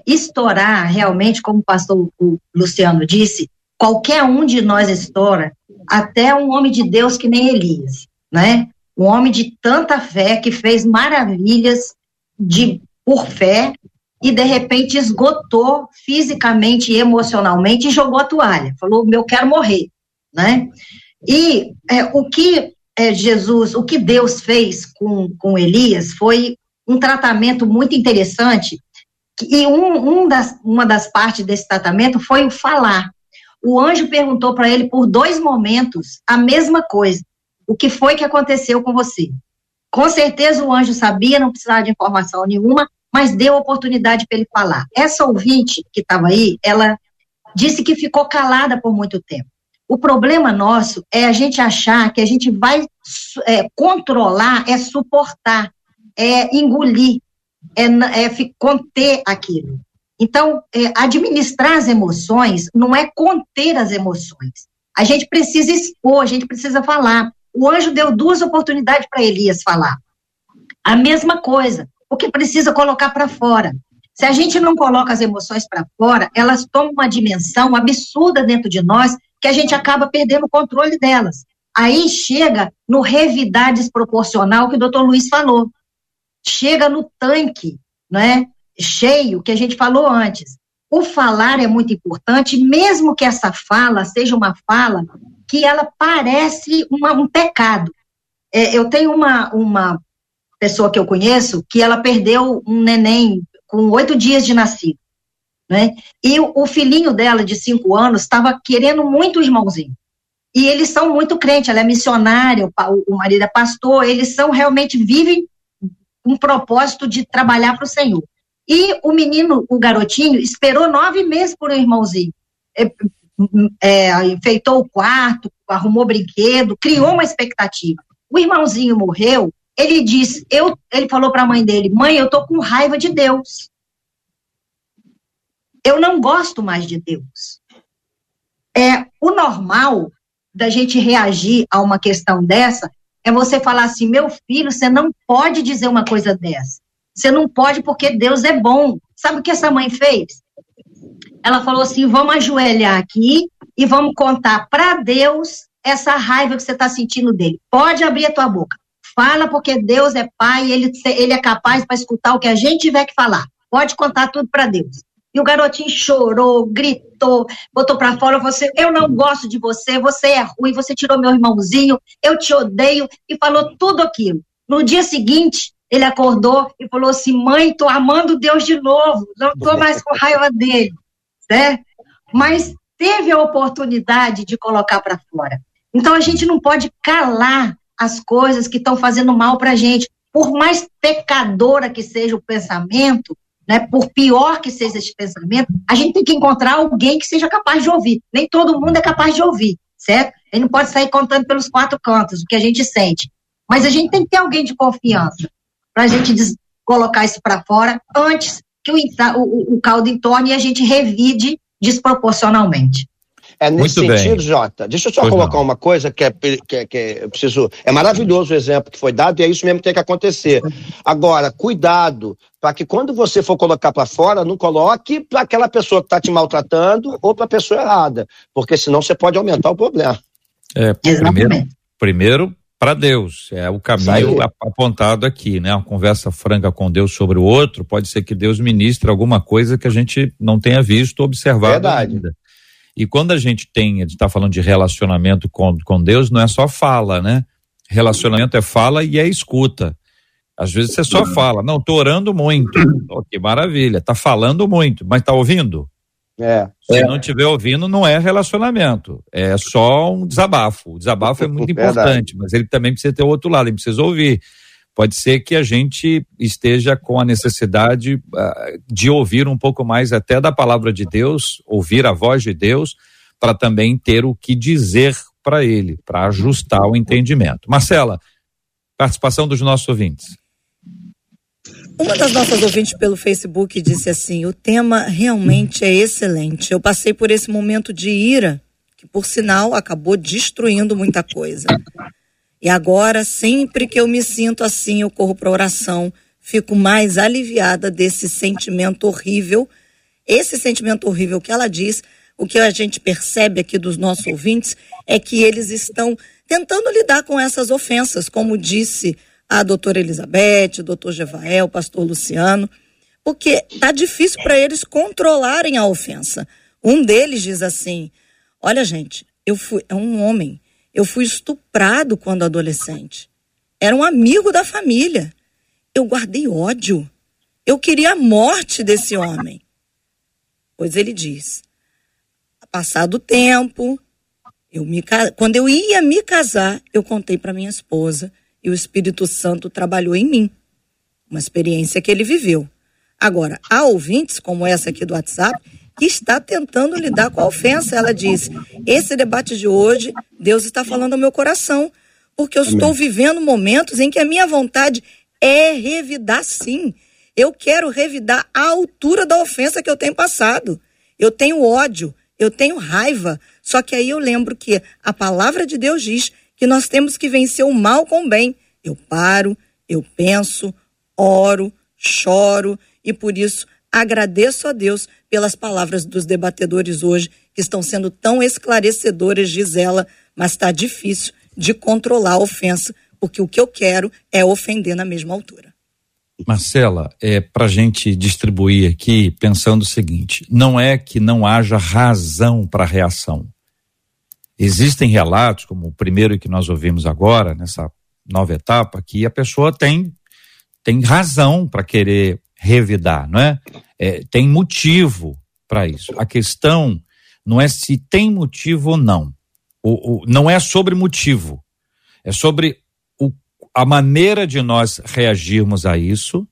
estourar, realmente, como o pastor Luciano disse, qualquer um de nós estoura, até um homem de Deus que nem Elias, né? Um homem de tanta fé que fez maravilhas de por fé e de repente esgotou fisicamente e emocionalmente e jogou a toalha. Falou: "Meu quero morrer", né? E é, o que é, Jesus, o que Deus fez com, com Elias foi um tratamento muito interessante, e um, um das, uma das partes desse tratamento foi o falar. O anjo perguntou para ele por dois momentos a mesma coisa. O que foi que aconteceu com você? Com certeza o anjo sabia, não precisava de informação nenhuma, mas deu oportunidade para ele falar. Essa ouvinte que estava aí, ela disse que ficou calada por muito tempo. O problema nosso é a gente achar que a gente vai é, controlar, é suportar, é engolir, é, é conter aquilo. Então, é, administrar as emoções não é conter as emoções. A gente precisa expor, a gente precisa falar. O anjo deu duas oportunidades para Elias falar. A mesma coisa, porque precisa colocar para fora. Se a gente não coloca as emoções para fora, elas tomam uma dimensão absurda dentro de nós que a gente acaba perdendo o controle delas. Aí chega no revidar desproporcional que o doutor Luiz falou. Chega no tanque, né? Cheio, que a gente falou antes. O falar é muito importante, mesmo que essa fala seja uma fala que ela parece uma, um pecado. É, eu tenho uma, uma pessoa que eu conheço que ela perdeu um neném com oito dias de nascido. Né? E o, filhinho dela, de cinco anos, estava querendo muito o irmãozinho. E eles são muito crentes, ela é missionária, o marido é pastor, eles são realmente, vivem um propósito de trabalhar para o Senhor. E o menino, o garotinho, esperou nove meses por um irmãozinho. É, é, enfeitou o quarto, arrumou brinquedo, criou uma expectativa. O irmãozinho morreu, ele disse, eu, ele falou para a mãe dele, mãe, eu tô com raiva de Deus. Eu não gosto mais de Deus. É o normal da gente reagir a uma questão dessa é você falar assim, meu filho, você não pode dizer uma coisa dessa. Você não pode porque Deus é bom. Sabe o que essa mãe fez? Ela falou assim: vamos ajoelhar aqui e vamos contar para Deus essa raiva que você está sentindo dele. Pode abrir a tua boca. Fala porque Deus é pai, ele, ele é capaz para escutar o que a gente tiver que falar. Pode contar tudo para Deus. E o garotinho chorou, gritou, botou para fora você, eu não gosto de você, você é ruim, você tirou meu irmãozinho, eu te odeio e falou tudo aquilo. No dia seguinte, ele acordou e falou assim: "Mãe, tô amando Deus de novo, não tô mais com raiva dele", né? Mas teve a oportunidade de colocar para fora. Então a gente não pode calar as coisas que estão fazendo mal para gente. Por mais pecadora que seja o pensamento, né, por pior que seja esse pensamento, a gente tem que encontrar alguém que seja capaz de ouvir. Nem todo mundo é capaz de ouvir, certo? Ele não pode sair contando pelos quatro cantos o que a gente sente. Mas a gente tem que ter alguém de confiança para a gente colocar isso para fora antes que o, o, o caldo entorne e a gente revide desproporcionalmente. É nesse Muito sentido, bem. Jota. Deixa eu só pois colocar não. uma coisa que é, que, é, que é, eu preciso. É maravilhoso o exemplo que foi dado e é isso mesmo que tem que acontecer. Agora, cuidado para que quando você for colocar para fora, não coloque para aquela pessoa que está te maltratando ou para a pessoa errada, porque senão você pode aumentar o problema. É, primeiro, primeiro para Deus, é o caminho apontado aqui, né? Uma conversa franca com Deus sobre o outro, pode ser que Deus ministre alguma coisa que a gente não tenha visto, observado Verdade. ainda. E quando a gente tem, a gente está falando de relacionamento com, com Deus, não é só fala, né? Relacionamento é fala e é escuta. Às vezes você só fala, não, tô orando muito. Oh, que maravilha, tá falando muito, mas tá ouvindo? É. Se é. não estiver ouvindo, não é relacionamento. É só um desabafo. O desabafo é muito importante, mas ele também precisa ter o outro lado, ele precisa ouvir. Pode ser que a gente esteja com a necessidade uh, de ouvir um pouco mais até da palavra de Deus, ouvir a voz de Deus, para também ter o que dizer para ele, para ajustar o entendimento. Marcela, participação dos nossos ouvintes. Uma das nossas ouvintes pelo Facebook disse assim: o tema realmente é excelente. Eu passei por esse momento de ira, que por sinal acabou destruindo muita coisa. E agora, sempre que eu me sinto assim, eu corro para oração, fico mais aliviada desse sentimento horrível. Esse sentimento horrível que ela diz, o que a gente percebe aqui dos nossos ouvintes é que eles estão tentando lidar com essas ofensas, como disse a doutora Elizabeth, o doutor Jevael, o pastor Luciano, porque tá difícil para eles controlarem a ofensa. Um deles diz assim: Olha, gente, eu fui, é um homem, eu fui estuprado quando adolescente. Era um amigo da família. Eu guardei ódio. Eu queria a morte desse homem. Pois ele diz: passado o tempo, eu me, quando eu ia me casar, eu contei para minha esposa e o Espírito Santo trabalhou em mim. Uma experiência que ele viveu. Agora, há ouvintes como essa aqui do WhatsApp que está tentando lidar com a ofensa. Ela diz: esse debate de hoje, Deus está falando ao meu coração, porque eu Amém. estou vivendo momentos em que a minha vontade é revidar sim. Eu quero revidar a altura da ofensa que eu tenho passado. Eu tenho ódio, eu tenho raiva. Só que aí eu lembro que a palavra de Deus diz que nós temos que vencer o mal com o bem. Eu paro, eu penso, oro, choro e por isso agradeço a Deus pelas palavras dos debatedores hoje, que estão sendo tão esclarecedoras, Gisela, mas está difícil de controlar a ofensa, porque o que eu quero é ofender na mesma altura. Marcela, é para gente distribuir aqui pensando o seguinte: não é que não haja razão para reação. Existem relatos, como o primeiro que nós ouvimos agora, nessa nova etapa, que a pessoa tem, tem razão para querer revidar, não é? é tem motivo para isso. A questão não é se tem motivo ou não. O, o, não é sobre motivo. É sobre o, a maneira de nós reagirmos a isso,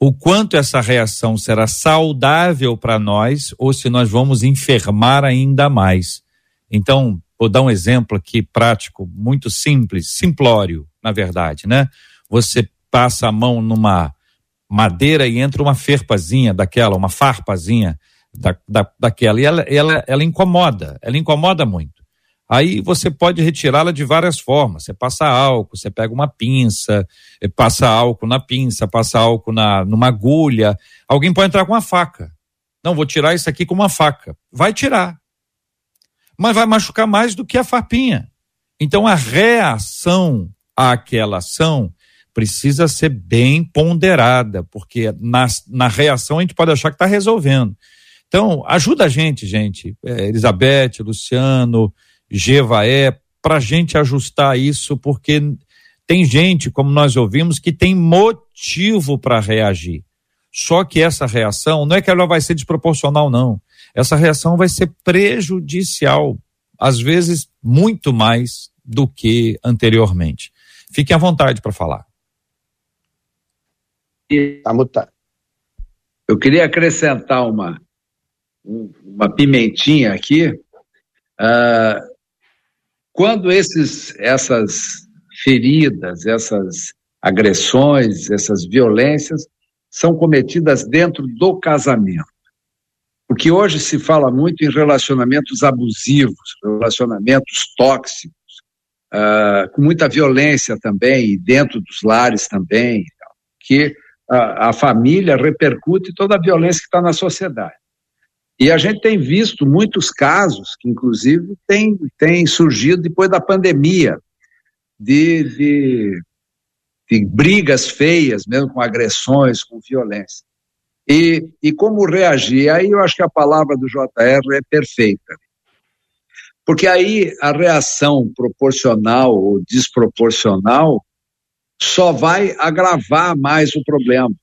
o quanto essa reação será saudável para nós ou se nós vamos enfermar ainda mais. Então, vou dar um exemplo aqui prático, muito simples, simplório, na verdade, né? Você passa a mão numa madeira e entra uma ferpazinha daquela, uma farpazinha da, da, daquela, e ela, ela, ela incomoda, ela incomoda muito. Aí você pode retirá-la de várias formas. Você passa álcool, você pega uma pinça, eh, passa álcool na pinça, passa álcool na, numa agulha. Alguém pode entrar com uma faca. Não, vou tirar isso aqui com uma faca. Vai tirar. Mas vai machucar mais do que a farpinha. Então a reação àquela ação precisa ser bem ponderada, porque na, na reação a gente pode achar que está resolvendo. Então, ajuda a gente, gente, é, Elizabeth, Luciano, Gevaé, para a gente ajustar isso, porque tem gente, como nós ouvimos, que tem motivo para reagir. Só que essa reação não é que ela vai ser desproporcional, não. Essa reação vai ser prejudicial, às vezes muito mais do que anteriormente. Fiquem à vontade para falar. Tá mutado. Eu queria acrescentar uma, uma pimentinha aqui. Uh, quando esses, essas feridas, essas agressões, essas violências são cometidas dentro do casamento. Porque hoje se fala muito em relacionamentos abusivos, relacionamentos tóxicos, uh, com muita violência também, e dentro dos lares também, que a, a família repercute toda a violência que está na sociedade. E a gente tem visto muitos casos, que inclusive têm tem surgido depois da pandemia, de, de, de brigas feias, mesmo com agressões, com violência. E, e como reagir? Aí eu acho que a palavra do JR é perfeita. Porque aí a reação proporcional ou desproporcional só vai agravar mais o problema.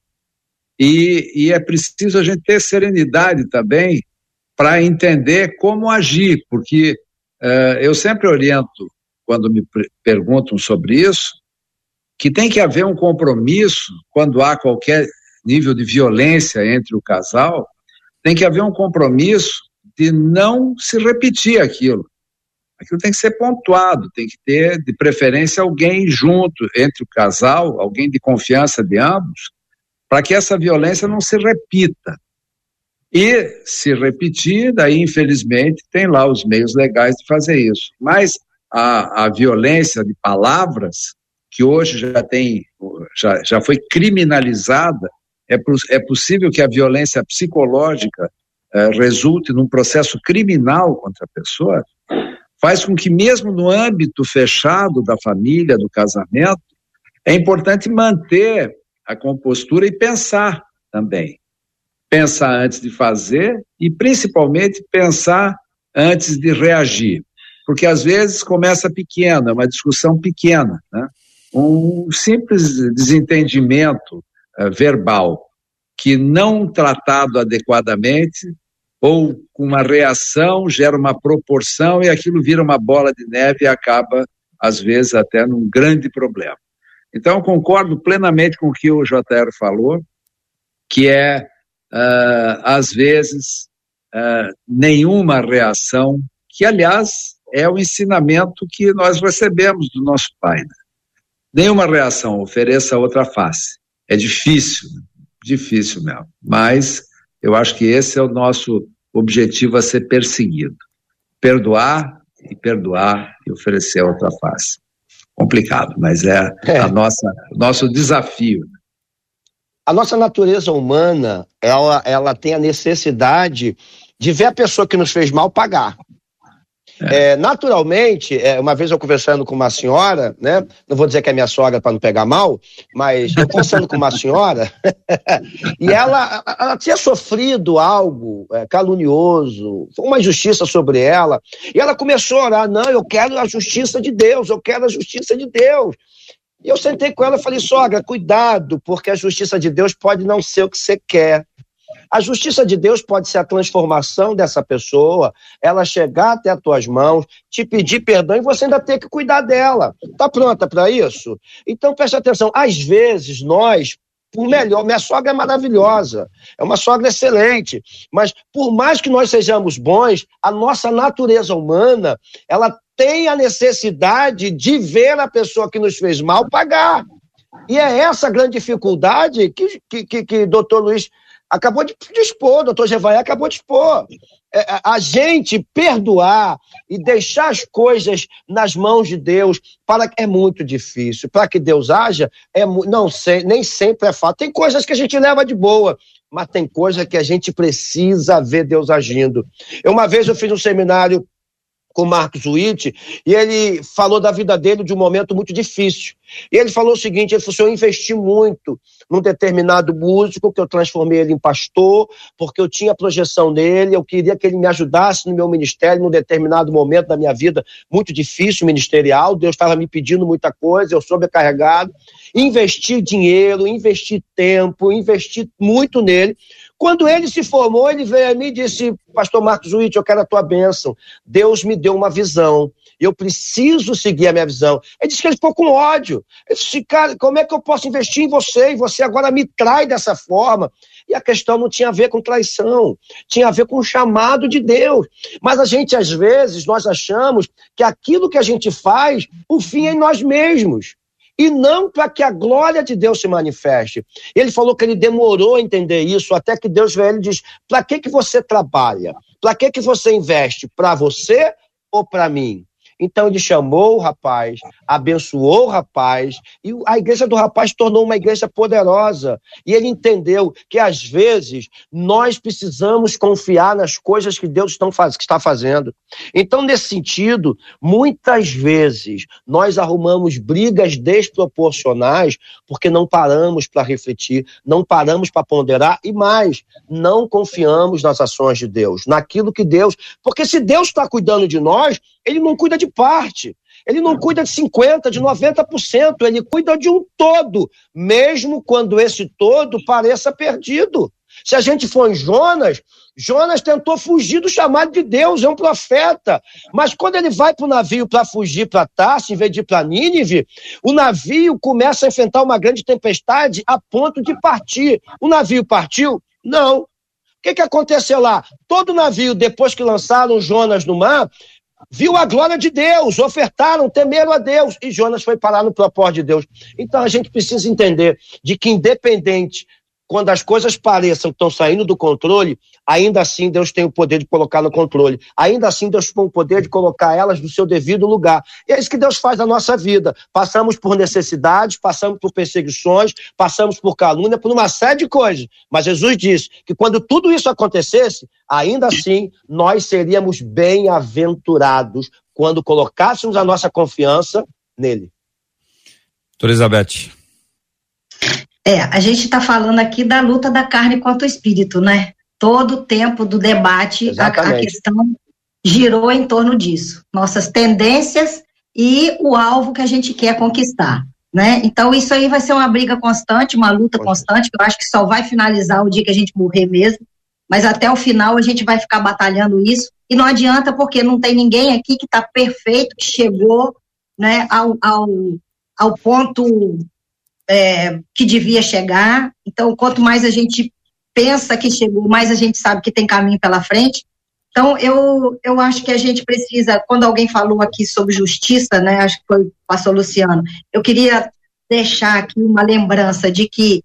E, e é preciso a gente ter serenidade também para entender como agir, porque uh, eu sempre oriento quando me perguntam sobre isso, que tem que haver um compromisso quando há qualquer nível de violência entre o casal, tem que haver um compromisso de não se repetir aquilo. Aquilo tem que ser pontuado, tem que ter, de preferência, alguém junto entre o casal, alguém de confiança de ambos, para que essa violência não se repita. E se repetir, daí, infelizmente, tem lá os meios legais de fazer isso. Mas a, a violência de palavras, que hoje já tem, já, já foi criminalizada, é, é possível que a violência psicológica é, resulte num processo criminal contra a pessoa, faz com que mesmo no âmbito fechado da família, do casamento, é importante manter a compostura e pensar também. Pensar antes de fazer e principalmente pensar antes de reagir porque às vezes começa pequena, uma discussão pequena, né? um simples desentendimento uh, verbal que não tratado adequadamente ou com uma reação gera uma proporção e aquilo vira uma bola de neve e acaba às vezes até num grande problema. Então concordo plenamente com o que o JR falou, que é uh, às vezes uh, nenhuma reação, que aliás é o ensinamento que nós recebemos do nosso pai. Né? Nenhuma reação ofereça outra face. É difícil, difícil mesmo. Mas eu acho que esse é o nosso objetivo a ser perseguido. Perdoar e perdoar e oferecer outra face. Complicado, mas é, é. a nossa nosso desafio. A nossa natureza humana, ela, ela tem a necessidade de ver a pessoa que nos fez mal pagar. É. É, naturalmente, é, uma vez eu conversando com uma senhora, né? Não vou dizer que é minha sogra para não pegar mal, mas eu conversando com uma senhora, e ela, ela tinha sofrido algo é, calunioso, uma injustiça sobre ela, e ela começou a orar: não, eu quero a justiça de Deus, eu quero a justiça de Deus. E eu sentei com ela e falei: sogra, cuidado, porque a justiça de Deus pode não ser o que você quer. A justiça de Deus pode ser a transformação dessa pessoa, ela chegar até as tuas mãos, te pedir perdão e você ainda ter que cuidar dela. Tá pronta para isso? Então preste atenção. Às vezes nós por melhor. Minha sogra é maravilhosa, é uma sogra excelente, mas por mais que nós sejamos bons, a nossa natureza humana, ela tem a necessidade de ver a pessoa que nos fez mal pagar. E é essa grande dificuldade que, que, que, que doutor Luiz acabou de expor, doutor Jevaé acabou de expor. É, a gente perdoar e deixar as coisas nas mãos de Deus para é muito difícil. Para que Deus haja, é, não sei, nem sempre é fácil. Tem coisas que a gente leva de boa, mas tem coisas que a gente precisa ver Deus agindo. Uma vez eu fiz um seminário com o Marcos Witt e ele falou da vida dele de um momento muito difícil. E ele falou o seguinte: ele falou assim, eu investi muito num determinado músico, que eu transformei ele em pastor, porque eu tinha projeção nele, eu queria que ele me ajudasse no meu ministério num determinado momento da minha vida muito difícil, ministerial. Deus estava me pedindo muita coisa, eu sobrecarregado. Investi dinheiro, investi tempo, investi muito nele. Quando ele se formou, ele veio a mim e disse: Pastor Marcos Witt, eu quero a tua bênção. Deus me deu uma visão. Eu preciso seguir a minha visão. Ele disse que ele ficou com ódio. Ele disse, cara, como é que eu posso investir em você e você agora me trai dessa forma? E a questão não tinha a ver com traição, tinha a ver com o chamado de Deus. Mas a gente, às vezes, nós achamos que aquilo que a gente faz, o fim é em nós mesmos e não para que a glória de Deus se manifeste. Ele falou que ele demorou a entender isso, até que Deus veio e diz: para que, que você trabalha? Para que, que você investe? Para você ou para mim? Então ele chamou o rapaz, abençoou o rapaz, e a igreja do rapaz tornou uma igreja poderosa. E ele entendeu que às vezes nós precisamos confiar nas coisas que Deus está fazendo. Então, nesse sentido, muitas vezes nós arrumamos brigas desproporcionais porque não paramos para refletir, não paramos para ponderar e mais, não confiamos nas ações de Deus, naquilo que Deus. Porque se Deus está cuidando de nós, ele não cuida de parte. Ele não cuida de 50%, de 90%, ele cuida de um todo, mesmo quando esse todo pareça perdido. Se a gente for em Jonas, Jonas tentou fugir do chamado de Deus, é um profeta. Mas quando ele vai para o navio para fugir para Tarso, em vez de ir para Nínive, o navio começa a enfrentar uma grande tempestade a ponto de partir. O navio partiu? Não. O que, que aconteceu lá? Todo navio, depois que lançaram Jonas no mar, viu a glória de Deus, ofertaram, temeram a Deus, e Jonas foi parar no propósito de Deus. Então a gente precisa entender de que, independente quando as coisas pareçam que estão saindo do controle, ainda assim Deus tem o poder de colocar no controle. Ainda assim Deus tem o poder de colocar elas no seu devido lugar. E é isso que Deus faz na nossa vida. Passamos por necessidades, passamos por perseguições, passamos por calúnia, por uma série de coisas. Mas Jesus disse que quando tudo isso acontecesse, ainda assim nós seríamos bem-aventurados quando colocássemos a nossa confiança nele. Doutora Elizabeth. É, a gente está falando aqui da luta da carne contra o espírito, né? Todo o tempo do debate, a, a, questão girou em torno disso. Nossas tendências e o alvo que a gente quer conquistar, né? Então, isso aí vai ser uma briga constante, uma luta constante, que eu acho que só vai finalizar o dia que a gente morrer mesmo, mas até o final a gente vai ficar batalhando isso, e não adianta porque não tem ninguém aqui que está perfeito, que chegou né, ao, ao, ao ponto é, que devia chegar. Então, quanto mais a gente pensa que chegou, mais a gente sabe que tem caminho pela frente. Então, eu, eu acho que a gente precisa, quando alguém falou aqui sobre justiça, né, acho que foi o pastor Luciano, eu queria deixar aqui uma lembrança de que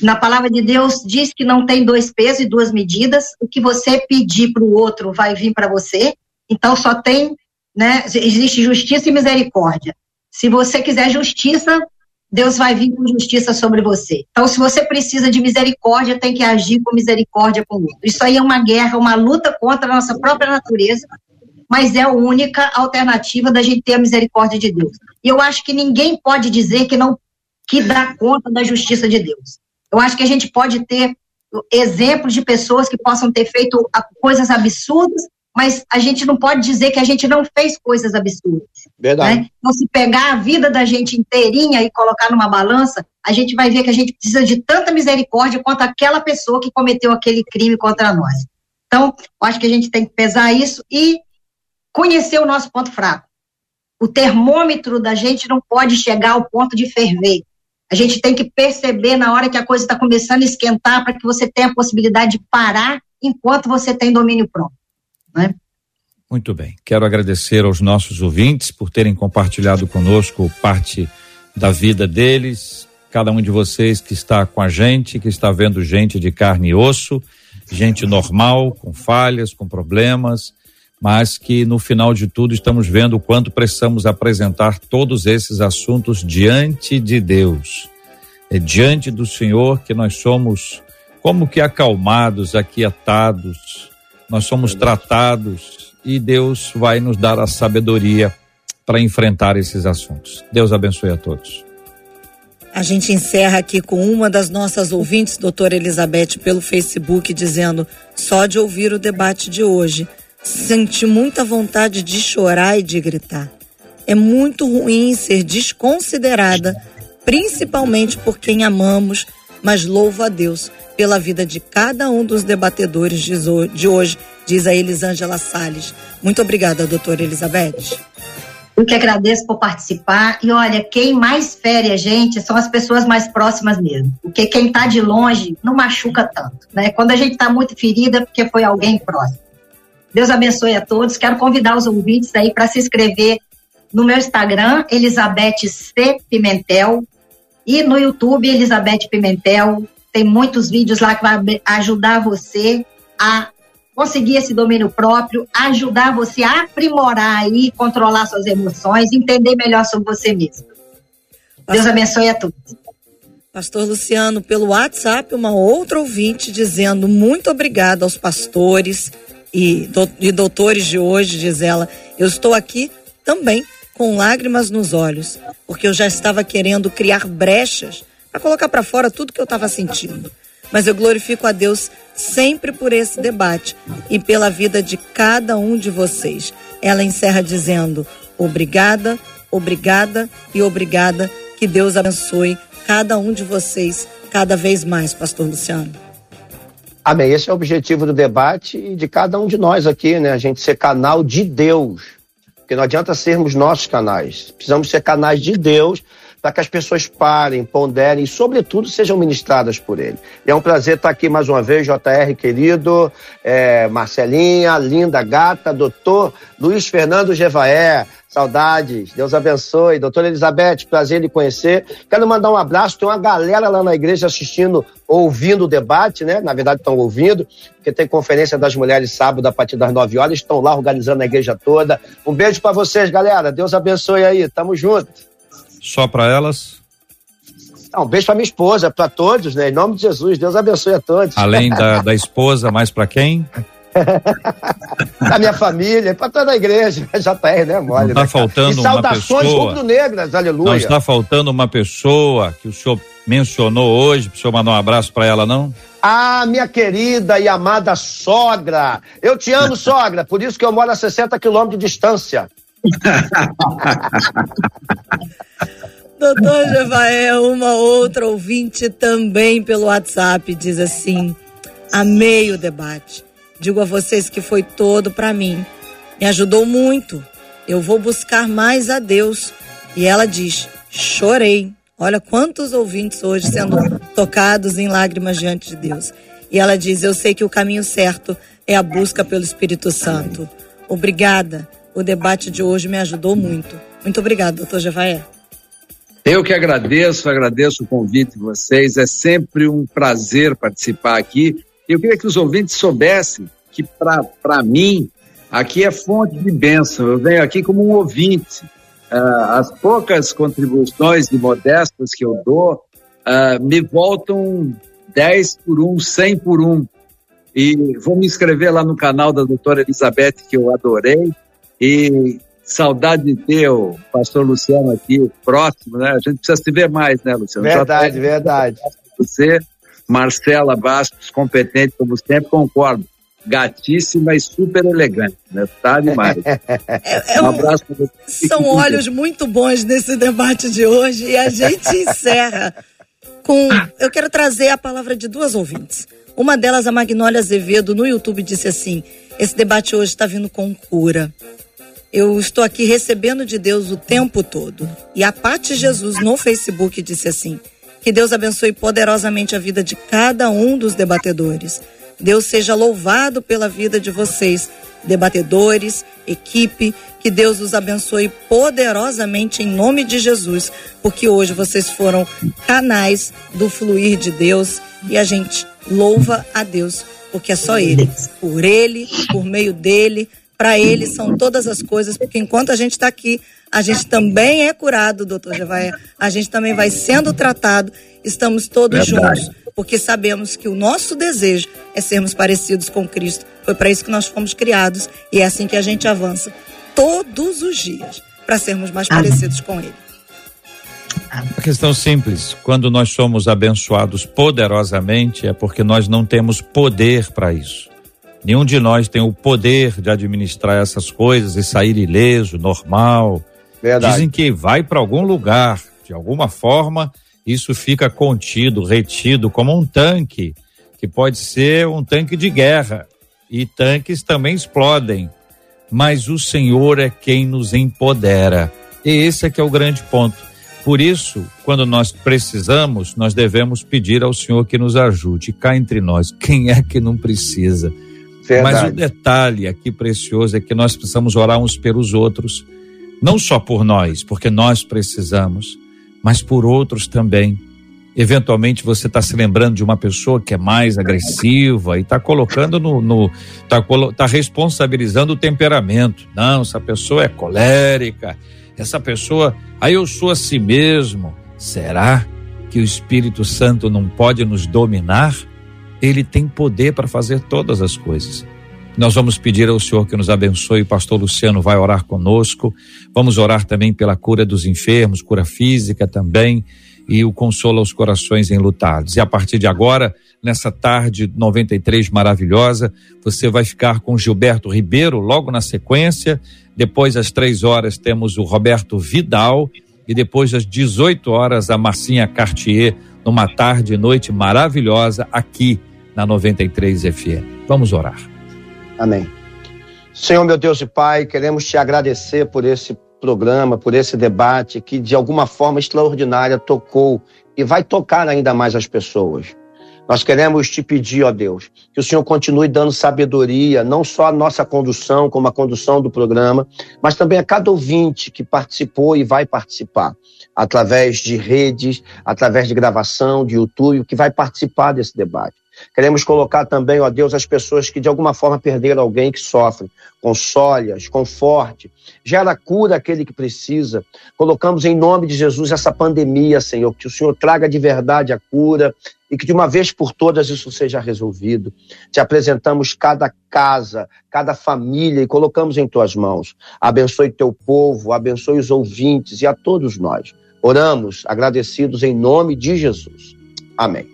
na palavra de Deus diz que não tem dois pesos e duas medidas, o que você pedir para o outro vai vir para você, então só tem, né, existe justiça e misericórdia. Se você quiser justiça, Deus vai vir com justiça sobre você. Então, se você precisa de misericórdia, tem que agir com misericórdia com o outro. Isso aí é uma guerra, uma luta contra a nossa própria natureza, mas é a única alternativa da gente ter a misericórdia de Deus. E eu acho que ninguém pode dizer que não que dá conta da justiça de Deus. Eu acho que a gente pode ter exemplos de pessoas que possam ter feito coisas absurdas, mas a gente não pode dizer que a gente não fez coisas absurdas. Verdade. Né? Então, se pegar a vida da gente inteirinha e colocar numa balança, a gente vai ver que a gente precisa de tanta misericórdia quanto aquela pessoa que cometeu aquele crime contra nós. Então, eu acho que a gente tem que pesar isso e conhecer o nosso ponto fraco. O termômetro da gente não pode chegar ao ponto de ferver. A gente tem que perceber na hora que a coisa está começando a esquentar para que você tenha a possibilidade de parar enquanto você tem domínio próprio. Né? Muito bem. Quero agradecer aos nossos ouvintes por terem compartilhado conosco parte da vida deles. Cada um de vocês que está com a gente, que está vendo gente de carne e osso, gente normal, com falhas, com problemas, mas que no final de tudo estamos vendo o quanto precisamos apresentar todos esses assuntos diante de Deus. É diante do Senhor que nós somos como que acalmados, aquietados, nós somos tratados e Deus vai nos dar a sabedoria para enfrentar esses assuntos. Deus abençoe a todos. A gente encerra aqui com uma das nossas ouvintes, doutora Elizabeth, pelo Facebook, dizendo: só de ouvir o debate de hoje, senti muita vontade de chorar e de gritar. É muito ruim ser desconsiderada, principalmente por quem amamos, mas louvo a Deus pela vida de cada um dos debatedores de hoje, diz a Elisângela Salles. Muito obrigada, doutora Elizabeth. Eu que agradeço por participar. E olha, quem mais fere a gente são as pessoas mais próximas mesmo. Porque quem está de longe não machuca tanto. Né? Quando a gente está muito ferida, é porque foi alguém próximo. Deus abençoe a todos. Quero convidar os ouvintes aí para se inscrever no meu Instagram, Elizabeth C. Pimentel. E no YouTube, Elizabeth Pimentel. Tem muitos vídeos lá que vai ajudar você a conseguir esse domínio próprio, ajudar você a aprimorar e controlar suas emoções, entender melhor sobre você mesmo. Deus abençoe a todos. Pastor Luciano, pelo WhatsApp, uma outra ouvinte dizendo muito obrigada aos pastores e, do, e doutores de hoje, diz ela. Eu estou aqui também com lágrimas nos olhos, porque eu já estava querendo criar brechas para colocar para fora tudo que eu estava sentindo. Mas eu glorifico a Deus sempre por esse debate e pela vida de cada um de vocês. Ela encerra dizendo: obrigada, obrigada e obrigada. Que Deus abençoe cada um de vocês cada vez mais, Pastor Luciano. Amém. Esse é o objetivo do debate e de cada um de nós aqui, né? A gente ser canal de Deus. Porque não adianta sermos nossos canais. Precisamos ser canais de Deus para que as pessoas parem, ponderem e, sobretudo, sejam ministradas por ele. E é um prazer estar aqui mais uma vez, JR querido, é, Marcelinha, linda gata, doutor Luiz Fernando Gevaé, saudades, Deus abençoe. Doutora Elizabeth, prazer lhe conhecer. Quero mandar um abraço, tem uma galera lá na igreja assistindo, ouvindo o debate, né? Na verdade, estão ouvindo, porque tem conferência das mulheres sábado a partir das 9 horas, estão lá organizando a igreja toda. Um beijo para vocês, galera. Deus abençoe aí. Tamo junto. Só para elas? um beijo para minha esposa, para todos, né? Em nome de Jesus, Deus abençoe a todos. Além da, da esposa, mais para quem? da minha família, para toda a igreja, JR, né, mole? Não está né, faltando e uma saudações rubro-negras, aleluia. Não está faltando uma pessoa que o senhor mencionou hoje, para o senhor mandar um abraço para ela, não? Ah, minha querida e amada sogra, eu te amo, sogra, por isso que eu moro a 60 quilômetros de distância. Doutor Jevael, uma outra ouvinte também pelo WhatsApp diz assim: Amei o debate. Digo a vocês que foi todo para mim. Me ajudou muito. Eu vou buscar mais a Deus. E ela diz: Chorei. Olha quantos ouvintes hoje sendo tocados em lágrimas diante de Deus. E ela diz: Eu sei que o caminho certo é a busca pelo Espírito Santo. Obrigada. O debate de hoje me ajudou muito. Muito obrigada, doutor Jevaé. Eu que agradeço, agradeço o convite de vocês. É sempre um prazer participar aqui. Eu queria que os ouvintes soubessem que, para mim, aqui é fonte de bênção. Eu venho aqui como um ouvinte. Uh, as poucas contribuições de modestas que eu dou uh, me voltam 10 por 1, 100 por 1. E vou me inscrever lá no canal da doutora Elizabeth, que eu adorei. E saudade de ter o pastor Luciano aqui próximo, né? A gente precisa se ver mais, né, Luciano? Verdade, verdade. Você, Marcela Bastos, competente como sempre, concordo. Gatíssima e super elegante, né? Tá demais. É, é um abraço para você. São olhos muito bons nesse debate de hoje e a gente encerra com. Eu quero trazer a palavra de duas ouvintes. Uma delas, a Magnólia Azevedo, no YouTube, disse assim: esse debate hoje está vindo com cura. Eu estou aqui recebendo de Deus o tempo todo. E a Pati Jesus no Facebook disse assim: Que Deus abençoe poderosamente a vida de cada um dos debatedores. Deus seja louvado pela vida de vocês, debatedores, equipe. Que Deus os abençoe poderosamente em nome de Jesus, porque hoje vocês foram canais do fluir de Deus e a gente louva a Deus, porque é só Ele. Por Ele, por meio dele para ele são todas as coisas, porque enquanto a gente está aqui, a gente também é curado, doutor Jevaé. A gente também vai sendo tratado. Estamos todos Verdade. juntos porque sabemos que o nosso desejo é sermos parecidos com Cristo. Foi para isso que nós fomos criados e é assim que a gente avança todos os dias para sermos mais Amém. parecidos com Ele. A questão simples: quando nós somos abençoados poderosamente, é porque nós não temos poder para isso. Nenhum de nós tem o poder de administrar essas coisas e sair ileso, normal. Verdade. Dizem que vai para algum lugar, de alguma forma, isso fica contido, retido, como um tanque, que pode ser um tanque de guerra. E tanques também explodem. Mas o Senhor é quem nos empodera. E esse é que é o grande ponto. Por isso, quando nós precisamos, nós devemos pedir ao Senhor que nos ajude. Cá entre nós, quem é que não precisa? Verdade. Mas o detalhe aqui precioso é que nós precisamos orar uns pelos outros, não só por nós, porque nós precisamos, mas por outros também. Eventualmente você está se lembrando de uma pessoa que é mais agressiva e está colocando no. no tá, tá responsabilizando o temperamento. Não, essa pessoa é colérica, essa pessoa, aí eu sou assim mesmo. Será que o Espírito Santo não pode nos dominar? Ele tem poder para fazer todas as coisas. Nós vamos pedir ao Senhor que nos abençoe. O pastor Luciano vai orar conosco. Vamos orar também pela cura dos enfermos, cura física também, e o consolo aos corações enlutados. E a partir de agora, nessa tarde 93 maravilhosa, você vai ficar com Gilberto Ribeiro logo na sequência. Depois, às três horas, temos o Roberto Vidal. E depois, às 18 horas, a Marcinha Cartier, numa tarde e noite maravilhosa aqui na 93 FM. Vamos orar. Amém. Senhor, meu Deus e Pai, queremos te agradecer por esse programa, por esse debate que, de alguma forma extraordinária, tocou e vai tocar ainda mais as pessoas. Nós queremos te pedir, ó Deus, que o Senhor continue dando sabedoria, não só à nossa condução, como a condução do programa, mas também a cada ouvinte que participou e vai participar, através de redes, através de gravação, de YouTube, que vai participar desse debate. Queremos colocar também, ó Deus, as pessoas que de alguma forma perderam alguém que sofre. Console-as, conforte, gera cura àquele que precisa. Colocamos em nome de Jesus essa pandemia, Senhor, que o Senhor traga de verdade a cura e que de uma vez por todas isso seja resolvido. Te apresentamos cada casa, cada família e colocamos em tuas mãos. Abençoe teu povo, abençoe os ouvintes e a todos nós. Oramos agradecidos em nome de Jesus. Amém.